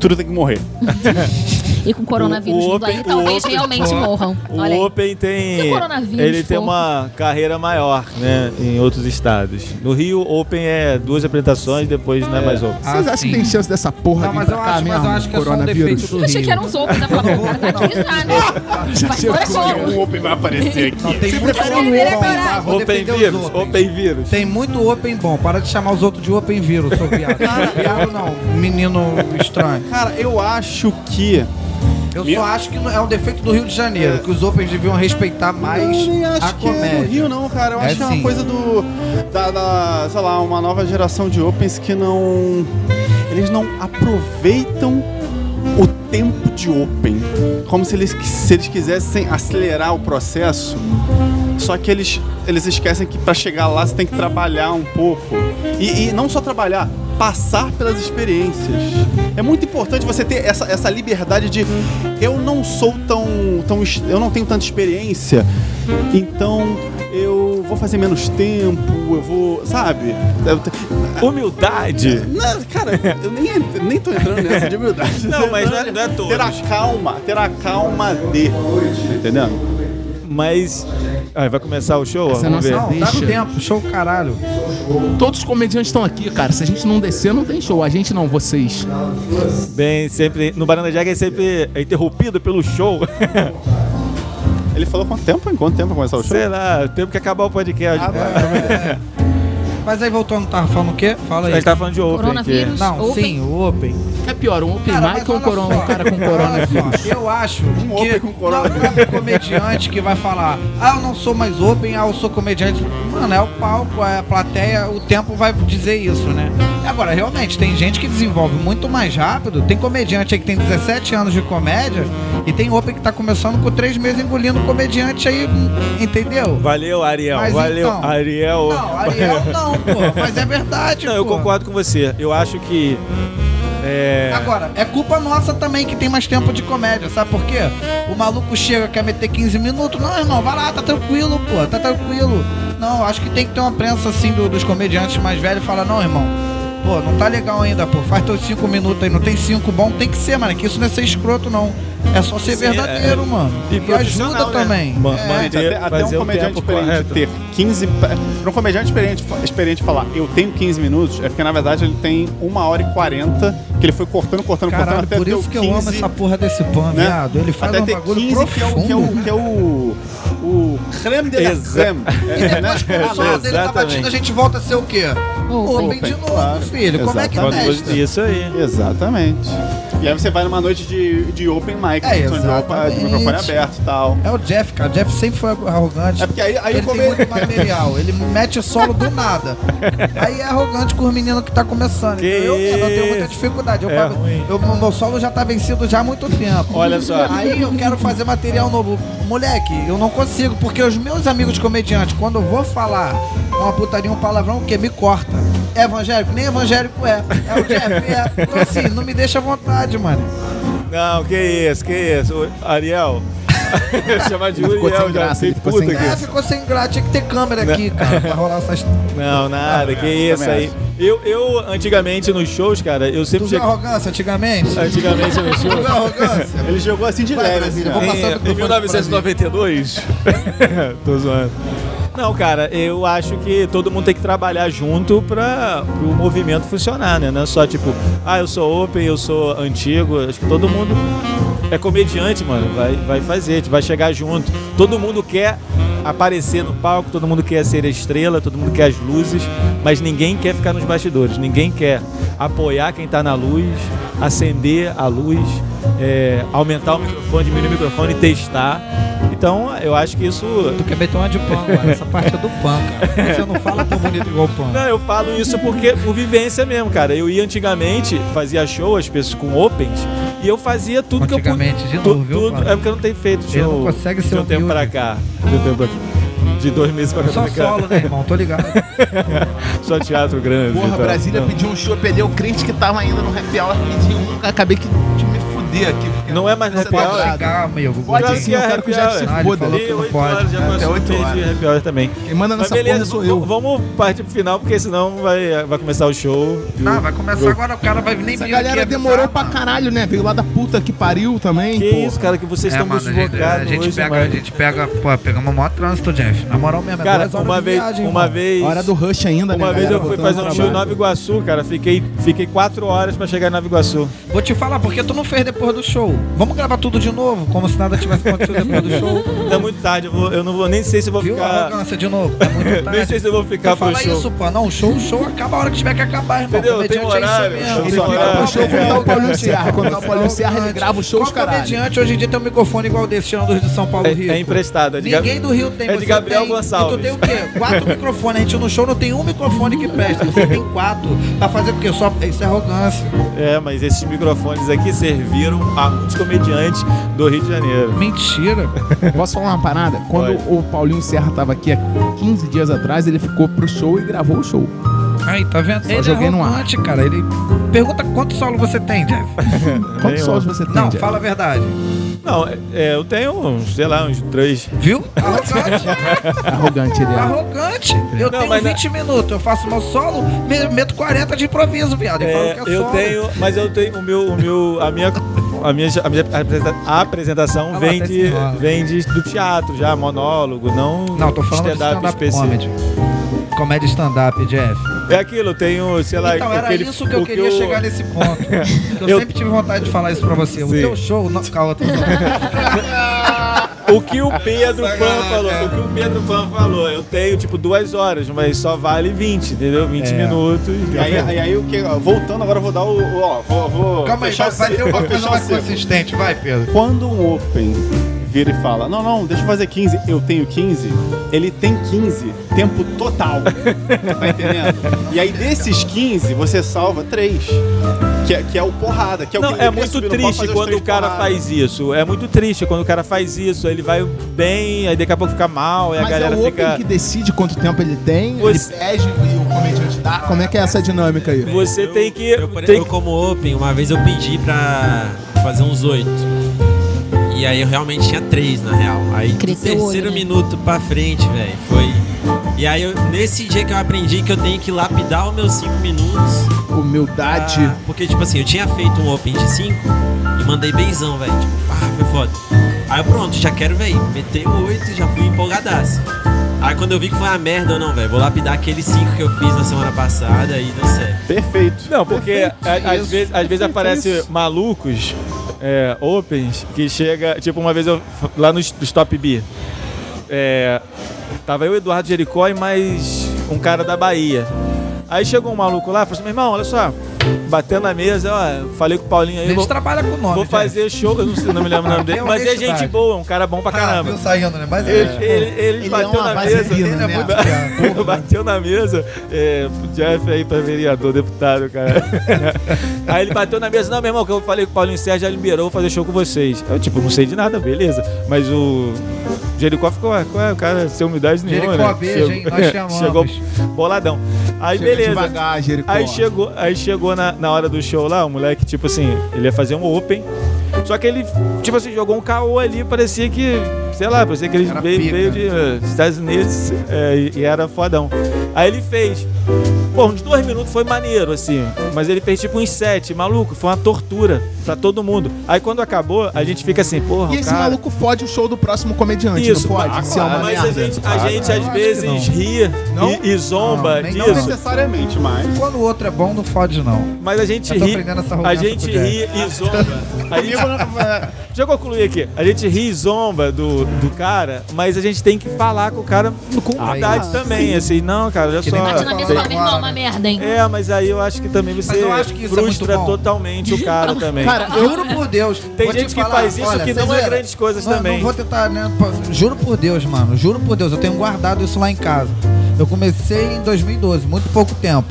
Tudo tem que morrer. E com coronavírus O- o vindo aí, Open- talvez Open- realmente morram. O Olha aí. Open tem. Se Ele tem for- uma carreira maior, né? Em outros estados. No Rio, Open é duas apresentações, depois não é mais Open. Ah, Vocês acham que tem chance dessa porra Não, mas eu acho, mas eu acho que é só um coronavírus? defeito do Eu achei que eram os outros, eu falei, o cara aqui já, né? Vai fora como? Um Open vai aparecer aqui. Não, tem muito prefere open bom, Open vírus. Open vírus. Tem muito open bom. Para de chamar os outros de open vírus, seu viado. viado não, menino estranho. Cara, eu acho que Eu Meu- só acho que é um defeito do Rio de Janeiro, É. que os opens deviam respeitar mais eu nem a acho que é comédia. no Rio, não, cara. Eu É acho que é uma coisa do. Da, da, sei lá, uma nova geração de Opens que não. Eles não aproveitam o tempo de Open. Como se eles, se eles quisessem acelerar o processo. Só que eles, eles esquecem que pra chegar lá você tem que trabalhar um pouco. E, e não só trabalhar, passar pelas experiências. É muito importante você ter essa, essa liberdade de eu não sou tão, tão. Eu não tenho tanta experiência, então eu vou fazer menos tempo, eu vou. Sabe? Humildade. Não, cara, eu nem, nem tô entrando nessa de humildade. Não, mas não é- não é todos. Ter a calma, ter a calma de. Entendendo? Mas. Ah, vai começar o show? Essa é Vamos ver. nossa- Não, dá no tempo, show caralho. Todos os comediantes estão aqui, cara. Se a gente não descer, não tem show. A gente não, vocês. Bem, sempre. No Banana Jack é sempre interrompido pelo show. Ele falou quanto tempo? Em quanto tempo vai começar o show? Sei lá, temos que acabar o podcast. Ah, é. Mas aí voltando, tava falando o quê? Fala A aí. gente tá falando de Open aqui. Coronavírus. Não, Open. sim, o Open. É pior, um open Cara, mic ou um, corona, só, um cara com olha coronavírus? só, Eu acho Um que open com coronavírus. não é o comediante que vai falar, ah, eu não sou mais open, ah, eu sou comediante. Mano, é o palco, é a plateia, o tempo vai dizer isso, né? Agora, realmente, tem gente que desenvolve muito mais rápido. Tem comediante aí que tem 17 anos de comédia e tem open que tá começando com 3 meses engolindo comediante aí, entendeu? Valeu, Ariel. Mas Valeu, então- Ariel. Não, Ariel não, pô. Mas é verdade, Não, eu pô. concordo com você. Eu acho que. É. Agora, é culpa nossa também que tem mais tempo de comédia, sabe por quê? O maluco chega, quer meter 15 minutos. Não, irmão, vai lá, tá tranquilo, pô, tá tranquilo. Não, acho que tem que ter uma prensa assim do- dos comediantes mais velhos e falar, não, irmão. Pô, não tá legal ainda, pô. Faz teus 5 minutos aí, não tem 5 bom, tem que ser, mano. Que isso não é ser escroto, não. É só ser Sim, verdadeiro, é. mano. E E, ajuda né? também. Ma- É. até, até um o comediante experiente correto. ter 15. Para um comediante experiente, experiente falar, eu tenho 15 minutos, é porque na verdade ele tem 1 hora e 40, que ele foi cortando, cortando, cortando Caralho, até por isso o que eu 15, amo essa porra desse pan, né? viado. Ele faz até um ter bagulho 15, que é o, que é profundo. o, que é o, o creme de creme. É, né? Depois que o som dele tá Exatamente. batindo, a gente volta a ser o quê? Open. Open de novo, claro. filho. Como é que Exatamente. mexe? Isso aí. Exatamente. E aí você vai numa noite de, de open mic, É, onde opa, de microfone aberto e tal. É o Jeff, cara. O Jeff sempre foi arrogante. É porque aí, aí ele o tem muito material. Ele mete solo do nada. Aí é arrogante com os meninos que tá começando. Que Então, eu, eu tenho muita dificuldade. Eu, É eu- o meu solo já tá vencido já há muito tempo. Olha só. Aí eu quero fazer material novo. Moleque, eu não consigo, porque os meus amigos comediantes, quando eu vou falar uma putaria, um palavrão, o que? Me corta. É evangélico? Nem evangélico é. É o Jeff, é. Então assim, não me deixa à vontade, mano. Não, que isso, que isso. Ariel. Chamar de Ele ficou Uriel sem já graça, ele ficou puta sem aqui. É, ficou sem graça. Tinha que ter câmera aqui, cara, pra rolar essas. Não, nada, que isso também aí. Eu, eu, antigamente nos shows, cara, eu Tu sempre viu cheguei. arrogância antigamente? Antigamente nos Tu shows. arrogância? Ele jogou assim de Vai, leve, Brasília, assim, do Em, em microfone pro 1992. Tô zoando. Não, cara, eu acho que todo mundo tem que trabalhar junto para o movimento funcionar, né? Não é só tipo, ah, eu sou open, eu sou antigo. Acho que todo mundo é comediante, mano. Vai, vai fazer, vai chegar junto. Todo mundo quer aparecer no palco, todo mundo quer ser estrela, todo mundo quer as luzes, mas ninguém quer ficar nos bastidores. Ninguém quer apoiar quem tá na luz, acender a luz, é, aumentar o microfone, diminuir o microfone testar. Então, eu acho que isso Tu quer meter uma de pão agora. Essa parte é do pão, cara. Você não fala tão bonito igual o pão. Não, eu falo isso porque por vivência mesmo, cara. Eu ia antigamente, fazia show, as pessoas com opens, e eu fazia tudo que eu Antigamente, pude. de tu- novo, viu, tudo? É porque eu não tenho feito show. não consegue ser de um tempo humilde. pra cá. De um tempo pra cá. De dois meses pra cá. Só pra cá. solo, né, irmão? Tô ligado. Só teatro grande. Porra, e tal. Brasília não. pediu um show, eu peguei o crente que tava ainda no happy hour, pedi um, acabei que me fuder aqui. porque Não é mais happy tá hour. Pode ligado. xingar, amigo. Pode Claro sim, que eu é quero que o se. Ah, ele foda. falou que não oito pode. já Até começou oito o mês de horas. happy hour também. Quem manda nessa beleza, porra sou eu. vamos partir pro final, porque senão vai, vai começar o show. Não, vai começar agora, o cara vai nem Essa galera demorou pra caralho, né? Veio lá da puta que pariu também, Que isso, cara, que vocês É, estão a deslocados hoje, pega, mano. a gente pega, pô, pegamos o maior trânsito, Jeff. Na moral mesmo, é Cara, uma vez, viagem, uma vez, Hora do rush ainda, né? uma vez eu fui fazer um show em. Nova Iguaçu, cara. Fiquei, fiquei quatro horas pra chegar em Nova Iguaçu. Vou te falar, porque tu não fez depois do show. Vamos gravar tudo de novo, como se nada tivesse acontecido depois do show. É muito tarde, eu, vou- eu não vou nem sei se eu vou Viu a ficar. arrogância de novo? É muito tarde. Nem sei se eu vou ficar Tu pro fala show. isso, pô. Não, o show, o show acaba a hora que tiver que acabar, irmão. Entendeu? Comediante Tem horário, é isso show mesmo. Ele só fica horário. pro show É. quando tá o Paulinho Arrogante, Serra. Quando tá o Paulinho Serra, ele arrogante. grava os shows, Qual caralho. comediante hoje em dia tem um microfone igual desse, tirando os de São Paulo É, Rio? é emprestado. É de, Ninguém do Rio tem. é de você Gabriel tem, Gonçalves. E tu tem o quê? Quatro microfones. A gente no show não tem um microfone que presta. Você tem quatro. Pra fazer o quê? Só... Isso é arrogância. É, mas esses microfones aqui serviram a muitos comediantes do Rio de Janeiro. Mentira. Posso falar uma parada? Quando Pode. o Paulinho Serra tava aqui há 15 dias atrás, ele ficou pro show e gravou o show. Aí, tá vendo? Ele joguei é no ar. arrogante, cara. Ele pergunta quanto solo você tem, Jeff. Quantos solos você tem, Não, Jeff? fala a verdade. Não, é, eu tenho uns, sei lá, uns três. Viu? Arrogante. Arrogante ele é. arrogante. Eu Não, tenho mas na- 20 minutos, eu faço meu solo, me- meto 40 de improviso, viado. E falo É, que é eu solo. tenho, mas eu tenho o meu, o meu, a minha, a minha, a minha apresenta- apresentação Ah, vem de, vem de, do teatro já, monólogo, não, Não, tô falando stand-up específico. comedy. Comédia stand-up, Jeff. É aquilo, eu tenho, sei lá, Então, era aquele- isso que eu o queria chegar nesse ponto. Eu, Eu- sempre tive vontade de falar isso pra você. O Sim. teu show... Não, calma, tô O que o Pedro Pan falou, o que o Pedro Pan falou, eu tenho tipo duas horas, mas só vale 20, entendeu? 20 É. minutos. E aí, e aí o que? Voltando agora, eu vou dar o. o- Ó, vou, vou Calma aí, vai, vai o ter uma vou coisa mais o consistente. Vai, Pedro. Quando um Open vira e fala, não, não, deixa eu fazer 15, eu tenho 15, ele tem 15, tempo total. tá entendendo? E aí desses 15, você salva 3. Que é, que é o porrada, que é o Não, que é muito triste quando o cara porrada. faz isso. É muito triste quando o cara faz isso. Ele vai bem, aí daqui a pouco fica mal, aí a Mas galera é o Open fica. que decide quanto tempo ele tem, Você- ele pede e o comediante dá. Como é que é essa dinâmica aí? Você Eu- tem que. Eu, por tem exemplo, como Open, uma vez eu pedi pra fazer uns oito. E aí eu realmente tinha três, na real. Aí do Cresceu o terceiro olho, né? minuto pra frente, velho, foi... E aí, eu- nesse dia que eu aprendi que eu tenho que lapidar os meus cinco minutos. Humildade. pra- Porque, tipo assim, eu tinha feito um Open de cinco e mandei benzão, velho. Tipo, ah, foi foda. Aí eu, pronto, já quero, velho, meter o oito e já fui empolgadaço. Aí quando eu vi que foi uma merda, eu não, velho, vou lapidar aqueles cinco que eu fiz na semana passada e deu certo. Perfeito. Não, porque Perfeito, às vezes, às vezes aparece isso. malucos é, opens que chega. Tipo, uma vez eu. Lá no Stop B. É, tava eu, Eduardo Jericó e mais um cara da Bahia. Aí chegou um maluco lá e falou assim: meu irmão, olha só, batendo na mesa, ó, falei com o Paulinho A aí. gente Vou, trabalha com nome. vou fazer show, eu não sei, não me lembro o nome dele, Tem mas é gente boa, um cara bom pra Ah, caramba. viu saindo, né? Mas Ele, é. ele, ele Ele é bateu uma na mesa. Ele é né? muito bateu na mesa, é, pro Jeff aí pra vereador, deputado, cara. aí ele bateu na mesa, não, meu irmão, que eu falei com o Paulinho Sérgio já liberou fazer show com vocês. Eu, tipo, não sei de nada, beleza. Mas o Jericó ficou, qual é, o cara, sem umidade nenhuma, Jericó, né? beijo, hein? Nós te amamos. Chegou boladão. Aí, Chega beleza. devagar, Jericó. Aí chegou, aí chegou na, na hora do show lá, o moleque, tipo assim, ele ia fazer um open. Só que ele, tipo assim, jogou um caô ali, parecia que, sei lá, parecia que ele veio, veio de eh, Estados Unidos é, e, e era fodão. Aí ele fez. Pô, uns dois minutos foi maneiro, assim. Mas ele fez tipo uns sete. Maluco, foi uma tortura pra todo mundo. Aí quando acabou, a gente fica assim, porra, E esse cara... maluco fode o show do próximo comediante, Isso, não pode? ah, Se é claro, mas a gente, a Claro. gente às vezes não. ri Não? e, e zomba Não, nem Não disso. necessariamente, mas. Quando o outro é bom, não fode, não. Mas a gente ri, aprendendo essa a gente ri e zomba. A gente, deixa eu concluir aqui. A gente ri e zomba do, do cara, mas a gente tem que falar com o cara com humildade isso. também. Assim, não, cara, olha Que só. nem Bate na mesa e Tem- fala, meu irmão, é uma merda, hein? É, mas aí eu acho que também você eu acho que isso é muito frustra bom. totalmente o cara também. Cara, eu Juro por Deus. Tem vou te gente que falar, faz isso olha, que não é grandes coisas Não, também. Não vou tentar, né? Juro por Deus, mano. Juro por Deus. Eu tenho guardado isso lá em casa. Eu comecei em 2012, muito pouco tempo.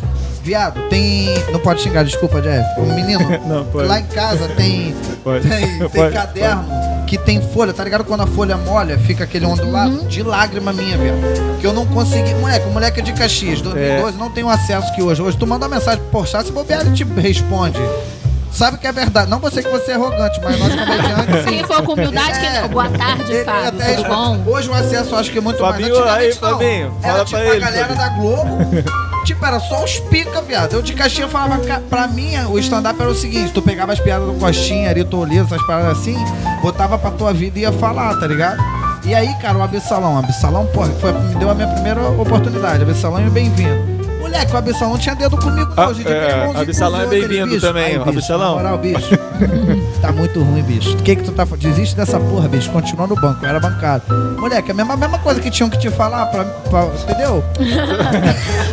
Viado, tem. Não pode xingar, desculpa, Jeff. Como menino. Não, pode. Lá em casa tem. Pode. Tem, tem Pode. caderno que tem folha, tá ligado? Quando a folha molha, fica aquele ondulado de lágrima minha, velho. Que eu não consegui. Moleque, o moleque é de Caxias, 2012, não tem o acesso que hoje. Hoje tu manda uma mensagem pro Porchat, se bobear, ele te responde. Sabe que é verdade. Não você que você é arrogante, mas nós comediantes. Quem for com humildade, É. que... boa tarde, Ele Fábio, até tudo bom? Hoje o acesso eu acho que é muito Fabinho, mais. Antigamente, aí, não. Fabinho, Era fala tipo pra a ele, galera da Globo. Tipo, era só os pica, viado. Eu de Caxias falava, pra mim, o stand-up era o seguinte: tu pegava as piadas do Costinha, Ari essas paradas assim, botava pra tua vida e ia falar, tá ligado? E aí, cara, o Absalão, Absalão, porra, foi, me deu a minha primeira oportunidade. Absalão e bem-vindo. Moleque, o Absalão tinha dedo comigo Ah, hoje. de é, irmãozinho Absalão é outros, bem-vindo também, Aí, o bicho, Absalão. Moral, bicho, tá muito ruim, bicho. O que que tu tá... Desiste dessa porra, bicho. Continua no banco, eu era bancado. Moleque, a mesma, a mesma coisa que tinham que te falar, pra, pra- entendeu?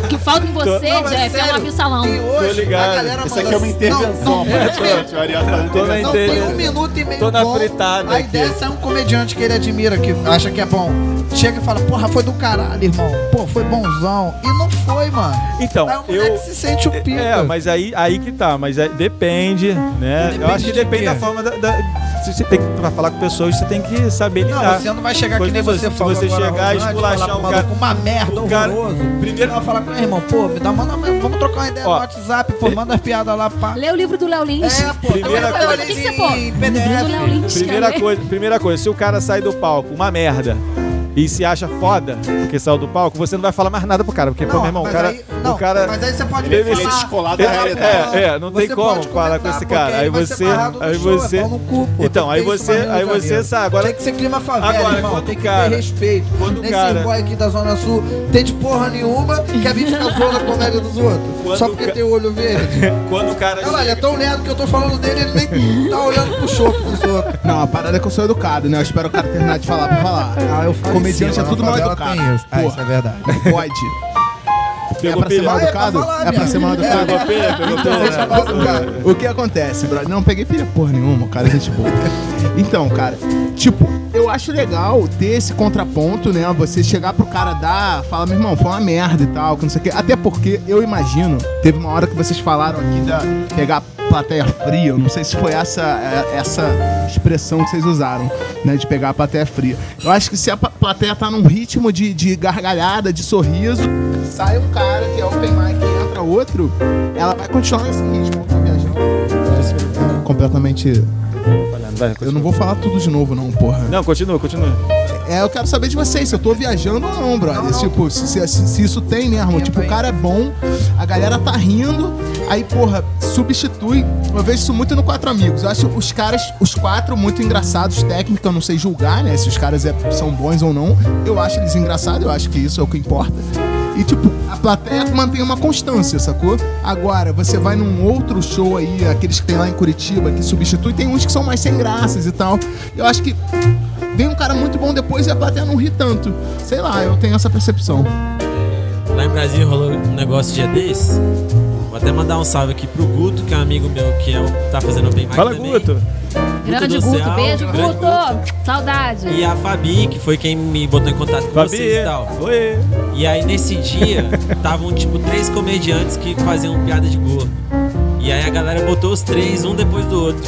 O que falta em você, Não, é Jeff, é um sério. absalão. E hoje, Tô ligado. a galera Isso aqui é uma assim, intervenção. Não, não. O tá Tô na intervenção. não, tem Entendeu? um minuto e meio Tô na bom. fritada Aí aqui. dessa é um comediante que ele admira, que acha que é bom. Chega e fala, porra, foi do caralho, irmão. Pô, foi bonzão. E não foi, mano. Então, Aí o moleque eu. se sente o pica. É, mas aí, aí que tá, mas aí depende, né? eu Depende acho que de depende quê? da forma da. da- se você tem que, pra falar com pessoas, você tem que saber Não, lidar. você não vai chegar Pois que nem você- você se falou você agora, chegar e esculachar pro cara- maluco, uma merda, o cara- horroroso. primeiro- Ela vai falar com meu irmão, pô, me dá, manda, vamos trocar uma ideia Ó, no WhatsApp, pô, manda as piadas lá, pá. Lê o livro do Léo Lins. É, pô, Primeira agora coisa- eu Tem que li ser, pô. em Livro do Léo PDF. Lins. Primeira coisa, primeira coisa, se o cara sai do palco uma merda e se acha foda porque saiu do palco, você não vai falar mais nada pro cara, porque, pô, meu irmão, o cara, aí, não, o cara mas aí você pode ele- me ele falar. descolado da pode realidade. É, é, não tem como pode falar com esse cara. Aí você- aí show, você- é. Então, aí que você- aí você sabe, agora- Tem que ser clima favela, Agora, irmão. quando Tem que cara- ter respeito. quando o Nesse cara- boy aqui da Zona Sul tem de porra nenhuma, quer vir ficar zoando a comédia dos outros. Só porque tem o olho verde. quando o cara Olha lá, ele é tão lerdo que eu tô falando dele, ele nem tá olhando pro chope dos outros. Não, a parada é que eu sou educado, né? Eu espero o cara terminar de falar pra falar. Ah, eu Comediante é tudo mal educado. Ah, isso é verdade. Não pode. É Pegou pra ser mal é pra educado? falar, É pra ser mal educado? Pegou pilha, pegou pilha. O que acontece, brother? Não peguei pilha porra nenhuma, cara, gente boa. Então, cara, tipo, eu acho legal ter esse contraponto, né? Você chegar pro cara dar, falar, meu irmão, foi uma merda e tal, que não sei o quê. Até porque eu imagino, teve uma hora que vocês falaram aqui da pegar plateia fria, eu não sei se foi essa, é, essa expressão que vocês usaram, né? De pegar a plateia fria. Eu acho que se a plateia tá num ritmo de, de gargalhada, de sorriso, sai um cara que é open mic e entra outro, ela vai continuar nesse ritmo, eu tô viajando. Completamente. Vai, Eu não vou falar tudo de novo, não, porra. Não, continua, continua. É, eu quero saber de vocês, se eu tô viajando ou não, brother. Tipo, se, se- se- se isso tem mesmo. Tipo, o cara é bom, a galera tá rindo, aí, porra, substitui. Eu vejo isso muito no Quatro Amigos. Eu acho os caras, os quatro, muito engraçados, técnica, eu não sei julgar, né? Se os caras é- são bons ou não. Eu acho eles engraçados, eu acho que isso é o que importa. E, tipo, a plateia mantém uma constância, sacou? Agora, você vai num outro show aí, aqueles que tem lá em Curitiba, que substitui, tem uns que são mais sem graças e tal. Eu acho que vem um cara muito bom depois e a plateia não ri tanto. Sei lá, eu tenho essa percepção. Lá em Brasília rolou um negócio dia desses. Vou até mandar um salve aqui pro Guto, que é um amigo meu que é tá fazendo Open Mic Fala, também. Guto. Grande Guto, Céu, beijo, grande Guto. Saudade. E a Fabi, que foi quem me botou em contato com Fabi. vocês e tal. Oi. E aí nesse dia, estavam tipo três comediantes que faziam piada de gordo. E aí a galera botou os três, um depois do outro.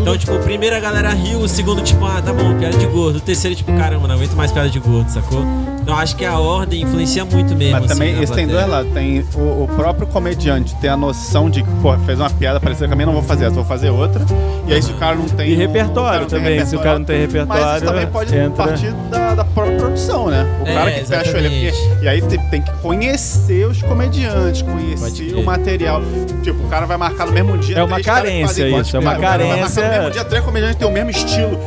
Então, tipo, o primeiro a galera riu, o segundo, tipo, ah, tá bom, piada de gordo. O terceiro, tipo, caramba, não aguento mais piada de gordo, sacou? Então acho que a ordem influencia muito mesmo. Mas também, assim, na isso tem dois lados. Tem o, o próprio comediante ter a noção de que, pô, fez uma piada parecida com a minha, não vou fazer essa, vou fazer outra. E aí se o cara não tem... E repertório tem também, se o cara não tem Mas repertório, isso também pode entra- partir da, da própria produção, né? O É, cara que fecha ele. exatamente. porque- E aí tem, tem que conhecer os comediantes, conhecer o material. Tipo, o cara vai marcar no mesmo dia. É uma três caras que carência fazem isso, é uma O cara vai marcar carência- No mesmo dia, três comediantes têm o mesmo estilo.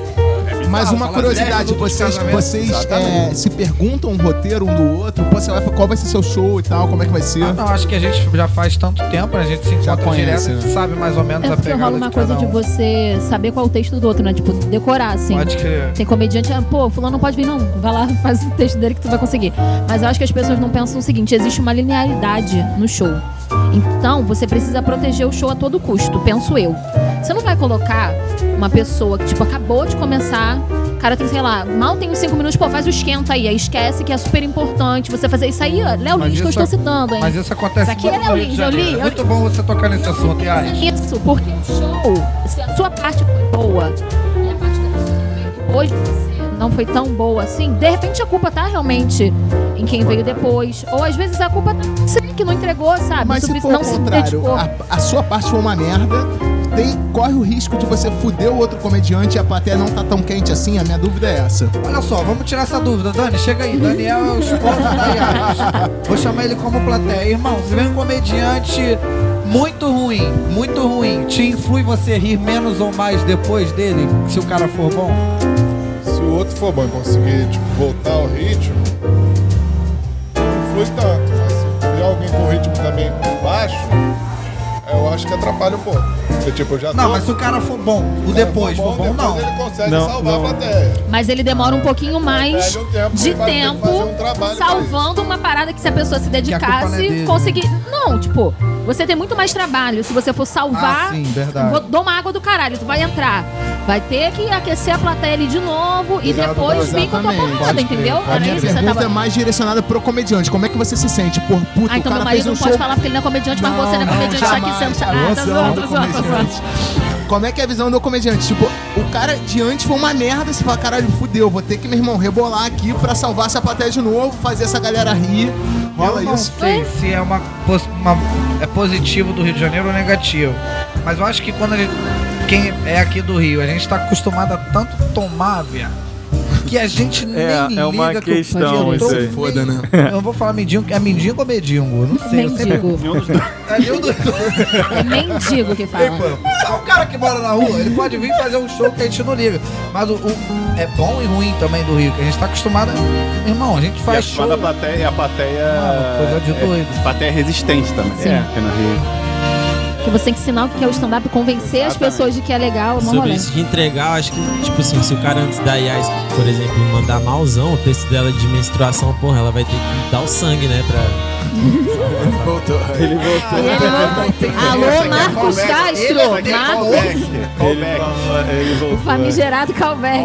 Mas uma fala curiosidade, 10 minutos de vocês, vocês é, se perguntam um roteiro um do outro, pô, vai, qual vai ser seu show e tal, como é que vai ser? Ah, não, acho que a gente já faz tanto tempo, a gente se Já encontra conhece, direto, a gente né? sabe mais ou menos É a pegada rola uma de coisa cada de um. você saber qual é o texto do outro, né? Tipo, decorar, assim. Pode crer. Tem comediante, ah, pô, fulano não pode vir, não. Vai lá, faz o texto dele que tu vai conseguir. Mas eu acho que as pessoas não pensam o seguinte: existe uma linearidade no show. Então, você precisa proteger o show a todo custo, penso eu. Você não vai colocar uma pessoa que, tipo, acabou de começar, o cara tem, sei lá, mal tem uns 5 minutos, pô, faz o esquenta aí. Aí esquece que é super importante você fazer isso aí, ó. Léo Lins, que eu isso estou é- citando, hein? Mas isso acontece Isso aqui muito é Léo Lins, eu li, É eu muito li. bom você tocar nesse assunto, Yas. Isso, porque o show, se a sua parte foi boa e a parte da pessoa que veio depois de você não foi tão boa assim, de repente a culpa tá realmente em quem veio depois. Ou às vezes a culpa tá em você que não entregou, sabe? Mas se for não se contrário, dedicou. a, a sua parte foi uma merda, tem, corre o risco de você fuder o outro comediante e a plateia não tá tão quente assim, a minha dúvida é essa. Olha só, vamos tirar essa dúvida. Dani, chega aí. Daniel é o esposo da. Vou chamar ele como plateia. Irmão, se vem um comediante muito ruim, muito ruim, te influi você rir menos ou mais depois dele, se o cara for bom? Se o outro for bom e conseguir tipo, voltar ao ritmo, não flui tanto. Mas se vier alguém com o ritmo também baixo, eu acho que atrapalha um pouco. Porque, tipo, eu já Não, tô- mas se o cara for bom, o se depois for for bom, depois não. ele consegue Não, salvar não. a plateia. Mas ele demora um pouquinho mais um tempo, de tempo um salvando uma parada que se a pessoa se é dedicasse, dele. conseguir. Não, tipo, Você tem muito mais trabalho se você for salvar. Ah, sim, verdade. Vou- Dou uma água do caralho, tu vai entrar. Vai ter que aquecer a plateia ali de novo e Obrigado, depois vir com a tua porrada, entendeu? A Era minha isso que você tava. é mais direcionada pro comediante. Como é que você se sente? Por puta, Ah, então o meu marido um não pode show... falar porque ele não é comediante, mas você não é comediante, tá aqui sentado. Ah, tá zoando, tá zoando, tá zoando. comediante. Como é que é a visão do comediante? Tipo, o cara de antes foi uma merda, você fala, caralho, fudeu, vou ter que, meu irmão, rebolar aqui pra salvar essa plateia de novo, fazer essa galera rir. Rola eu não isso? sei se é uma, uma- é positivo do Rio de Janeiro ou negativo. Mas eu acho que quando a gente, quem é aqui do Rio, a gente tá acostumado a tanto tomar, viado. Que a gente nem É, liga é uma que questão isso aí. Foda, né? Eu não vou falar mendigo, é mendigo ou medingo? Não sei. Mendigo. Nenhum dos dois. É dos É mendigo que fala. É o cara que mora na rua, ele pode vir fazer um show que a gente não liga. Mas o, o- é bom e ruim também do Rio, que a gente tá acostumado. a- Irmão, a gente E a, faz show. a plateia, e a plateia. Mano, coisa de é- doido. plateia resistente também. Sim. É, aqui no Rio. Que você tem que ensinar o que é o stand-up, convencer as Exatamente. pessoas de que é legal, é Sobre rolê. isso de entregar, acho que, tipo assim, se o cara antes da IAS, por exemplo, mandar malzão, o texto dela de menstruação, porra, ela vai ter que dar o sangue, né? Pra. Voltou. Ele voltou. Ele voltou. Alô, Marcos Castro! Marcos, Ele, ele voltou. famigerado callback.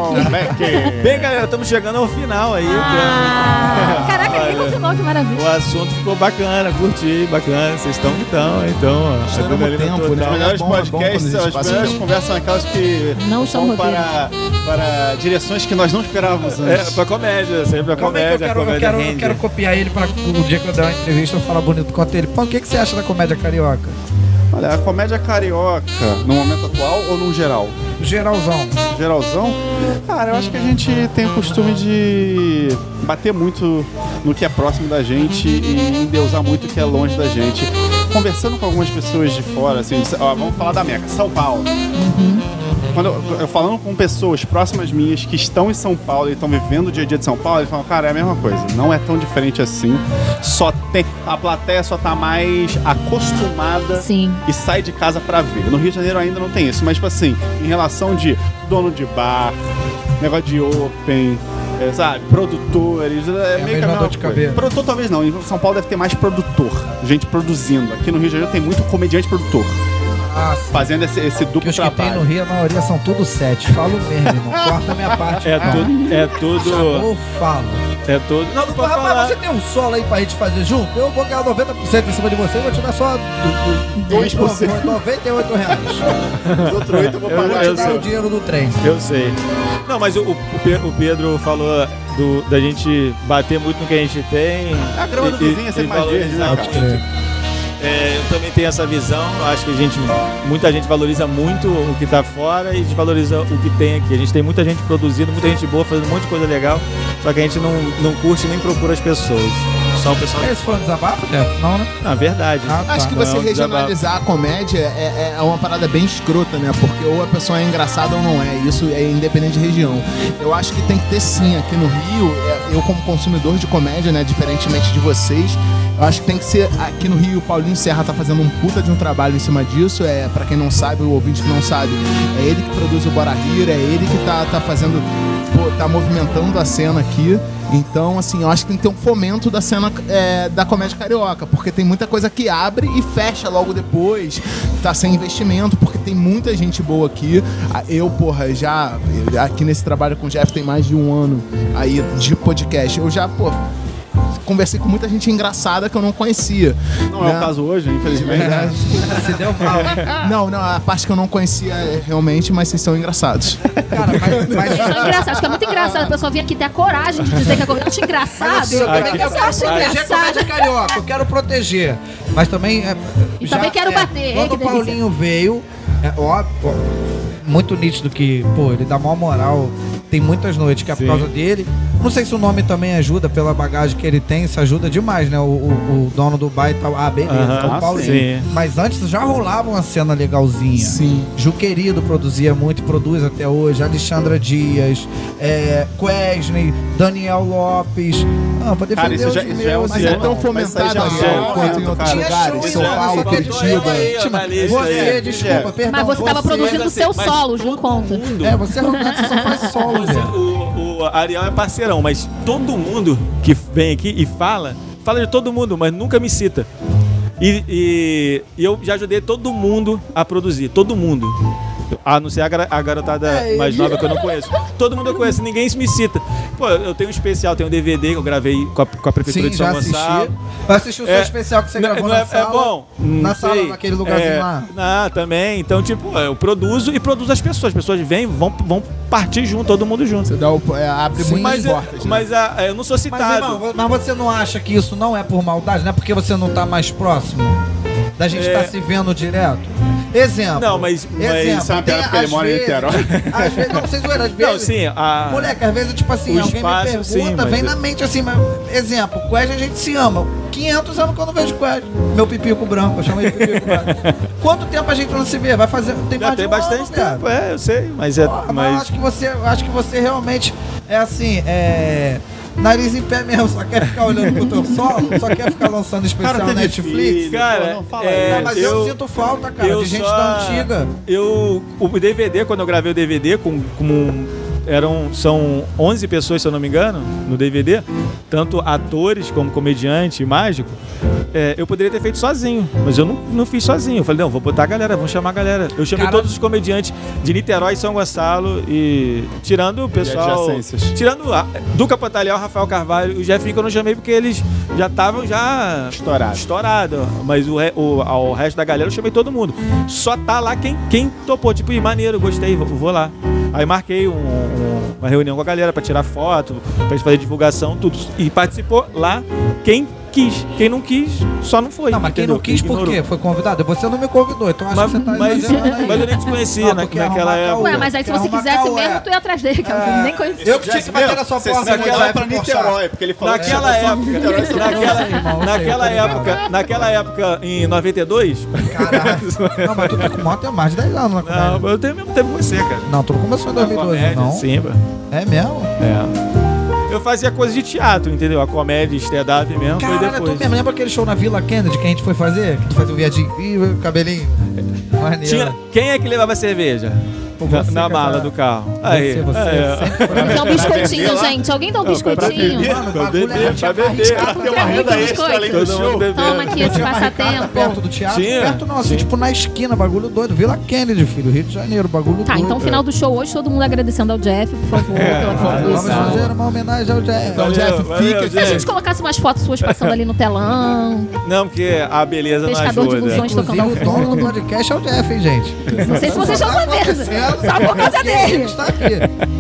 Bem, galera, estamos chegando ao final aí. Ah, caraca, Olha, ninguém continuou, que maravilha. O assunto ficou bacana, curti, bacana. Vocês estão que estão, então. Estouramos tempo, né? Os melhores É é bom podcasts, gente as melhores conversas são aquelas que Não são para, para direções que nós não esperávamos É, antes. pra comédia, sempre a Como é que eu comédia, a quero, eu comédia quero, eu quero copiar ele pra o dia que eu der uma entrevista eu falar bonito com ele. O que, que você acha da comédia carioca? Olha, a comédia carioca, no momento atual ou no geral? Geralzão. Geralzão? Cara, eu acho que a gente tem o costume de bater muito no que é próximo da gente e endeusar muito o que é longe da gente. Conversando com algumas pessoas de fora, assim, ó, vamos falar da Meca, São Paulo. Quando eu, eu falando com pessoas próximas minhas que estão em São Paulo e estão vivendo o dia a dia de São Paulo, eles falam, cara, é a mesma coisa, não é tão diferente assim. Só tem. A plateia só tá mais acostumada Sim. e sai de casa pra ver. No Rio de Janeiro ainda não tem isso, mas tipo assim, em relação de dono de bar, negócio de open, é, sabe, produtores, é, a meio que mesma a mesma coisa. Produtor talvez não, em São Paulo deve ter mais produtor, gente produzindo. Aqui no Rio de Janeiro tem muito comediante produtor, Ah, fazendo esse, esse duplo os que tem trabalho. no Rio, a maioria são tudo sete. Falo mesmo, irmão. Corta a minha parte. É tudo. É tudo. Chamou, falo. É tudo. Não, não rapaz, falar. você tem um solo aí pra gente fazer junto? Eu vou ganhar 90% em cima de você e vou te dar só 2%. 98 reais. Os outros oito eu vou Eu- Eu vou pagar. te eu dar sei. o dinheiro do trem. Eu sei. Não, mas o, o Pe- o Pedro falou do, da gente bater muito no que a gente tem. A grama do e- vizinho é sempre mais verde, né, cara? É, eu também tenho essa visão. Acho que a gente, muita gente valoriza muito o que tá fora e desvaloriza o que tem aqui. A gente tem muita gente produzindo, muita gente boa, fazendo um monte de coisa legal. Só que a gente não, não curte nem procura as pessoas. Só o pessoal. Esse foi um desabafo, Jeff? Não, né? Na verdade. Ah, tá. Acho que Não, você é um regionalizar a comédia é, é uma parada bem escrota, né? Porque ou a pessoa é engraçada ou não é. Isso é independente de região. Eu acho que tem que ter sim. Aqui no Rio, é, eu como consumidor de comédia, né? Diferentemente de vocês, eu acho que tem que ser. Aqui no Rio, o Paulinho Serra tá fazendo um puta de um trabalho em cima disso. É, para quem não sabe, o ouvinte que não sabe, é ele que produz o Bora Rir, é ele que tá, tá fazendo. tá movimentando a cena aqui. Então, assim, eu acho que tem que ter um fomento da cena é, da comédia carioca, porque tem muita coisa que abre e fecha logo depois, tá sem investimento, porque tem muita gente boa aqui. Ah, Eu, porra, já aqui nesse trabalho com o Jeff tem mais de um ano aí de podcast. Eu já, pô, conversei com muita gente engraçada que eu não conhecia. Não é né? o caso hoje, infelizmente. Se deu mal, hein? Não, não, a parte que eu não conhecia é, realmente, mas vocês são engraçados. Cara, mas, mas Isso é engraçado, acho que é muito engraçado a pessoa vir aqui ter a coragem de dizer que é acho engraçado. assim, eu Como é também que quero você acha proteger comédia carioca, eu quero proteger. Mas também. É, E também quero bater, Quando o delícia. Paulinho veio, é óbvio, muito nítido que, pô, ele dá maior moral. Tem muitas noites que é por Sim. causa dele. Não sei se o nome também ajuda pela bagagem que ele tem, isso ajuda demais, né? O, o- o dono do bar e tal. Ah, beleza, Aham, é o Paulinho. sim. Mas antes já rolava uma cena legalzinha. Sim. Ju Querido produzia muito, produz até hoje. Alexandra Dias, é, Quesney, Daniel Lopes. Ah, pra defender Cara, isso já- os isso já é um meus, Mas é tão fomentado assim é um quanto em outros cara. lugares, São show Paulo, Curitiba. Aí, Mas analista Você, desculpa, perdão. Mas você tava produzindo o seu solo, não conta. É, você é arrogante, você só faz solo, o Ariel é parceirão, mas todo mundo que vem aqui e fala, fala de todo mundo, mas nunca me cita. E, e- e eu já ajudei todo mundo a produzir, todo mundo. A não ser a, gar- a garotada É, mais nova que eu não conheço. Todo mundo eu conheço, ninguém me cita. Pô, eu tenho um especial, tenho um DVD que eu gravei com a, com a Prefeitura Sim, de São assisti. Gonçalo. Vai assistir o seu É, especial que você Não- gravou não na é, sala. é bom? Na sala, sei. naquele lugarzinho É, lá. Ah, também. Então, tipo, eu produzo e produzo as pessoas. As pessoas vêm, vão, vão partir junto, todo mundo junto. Você dá o, é, abre Sim, muitas Mas, é- portas. né? mas ah, eu não sou Mas, citado. irmão, mas você não acha que isso não é por maldade? Não é porque você não tá mais próximo? Da gente É. estar se vendo direto? Exemplo. Não, mas- mas- Exemplo. Piada tem, porque ele mora em Niterói. Às vezes, não, vocês zoeiram, às vezes... Não, sim, a... Moleque, às vezes, tipo assim, O alguém espaço, me pergunta, sim, vem na mente assim, mas, exemplo, Quest a gente se ama. 500 anos que eu não vejo Quest. Meu pipico branco, eu chamo ele de pipico branco. Quanto tempo a gente não se vê? Vai fazer. Tem já tem um bastante ano, tempo, é, eu sei, mas é. Mas mas... acho que você, eu acho que você realmente é assim, é. Nariz em pé mesmo, só quer ficar olhando pro teu solo, só quer ficar lançando especial Cara, Netflix. filho. Cara, Pô, não fala é, Não, mas eu, sinto falta, cara, eu de gente só- da antiga. Eu, o DVD, quando eu gravei o DVD, com, com eram, são 11 pessoas, se eu não me engano, no DVD, tanto atores como comediante e mágico, é, eu poderia ter feito sozinho, mas eu não, não fiz sozinho. Eu falei, não, vou botar a galera, vamos chamar a galera. Eu chamei Cara- todos os comediantes de Niterói e São Gonçalo e tirando o pessoal... Tirando a, Duca Pantaleão, Rafael Carvalho e o Jefinho que eu não chamei porque eles já estavam já... Estourado. Estourado. Mas o, o, ao resto da galera eu chamei todo mundo. Só tá lá quem, quem topou. Tipo, "Ih, maneiro, gostei, vou, vou lá. Aí marquei um- um- uma reunião com a galera pra tirar foto, gente fazer divulgação, tudo. E participou lá quem quis. Quem não quis, só não foi. Não, mas quem entendeu? não quis por quê? Foi convidado? Você não me convidou, então acho Mas, que você tá mas, mas eu nem te conhecia Não, na- quer naquela época. Ué, mas aí se Quer você quisesse é. mesmo, tu ia atrás dele, que eu nem conhecia. Eu que tinha que bater na sua Você porta. naquela época- Niterói, porque ele falou Naquela que época, naquela, época, naquela época, em 92, Caralho. Não, mas tu tá com moto há mais de 10 anos na comédia. não, eu tenho o mesmo tempo que você, cara. Não, tu não começou em Na 2012, comédia, não. Sim. É mesmo? É. Eu fazia coisa de teatro, entendeu? A comédia, stand-up mesmo, foi Caralho, tu depois. mesmo lembra aquele show na Vila Kennedy que a gente foi fazer? Que tu fazia o viadinho cabelinho? Maneiro. Tinha, quem é que levava cerveja? Na, você, na mala do carro. Aí, Você, você. Dá um biscoitinho, gente. Alguém dá um biscoitinho? Pra bagulho beber, pra beber. Tem uma renda extra além do show. Toma aqui esse barricada passatempo. perto do teatro? Tinha, Perto não, assim, tipo na esquina, bagulho doido. Vila Kennedy, filho, Rio de Janeiro, bagulho Tá, doido. então final do show hoje, todo mundo agradecendo ao Jeff, por favor, pela Vamos contribuição. fazer uma homenagem ao Jeff. Então, Jeff, fica Se a gente colocasse umas fotos suas passando ali no telão, Não, porque a beleza não Pescador de ajuda. ilusões tocando o dono do podcast é o Jeff, hein, gente? Não sei se vocês estão Tá sabendo. Só por causa dele. está aqui.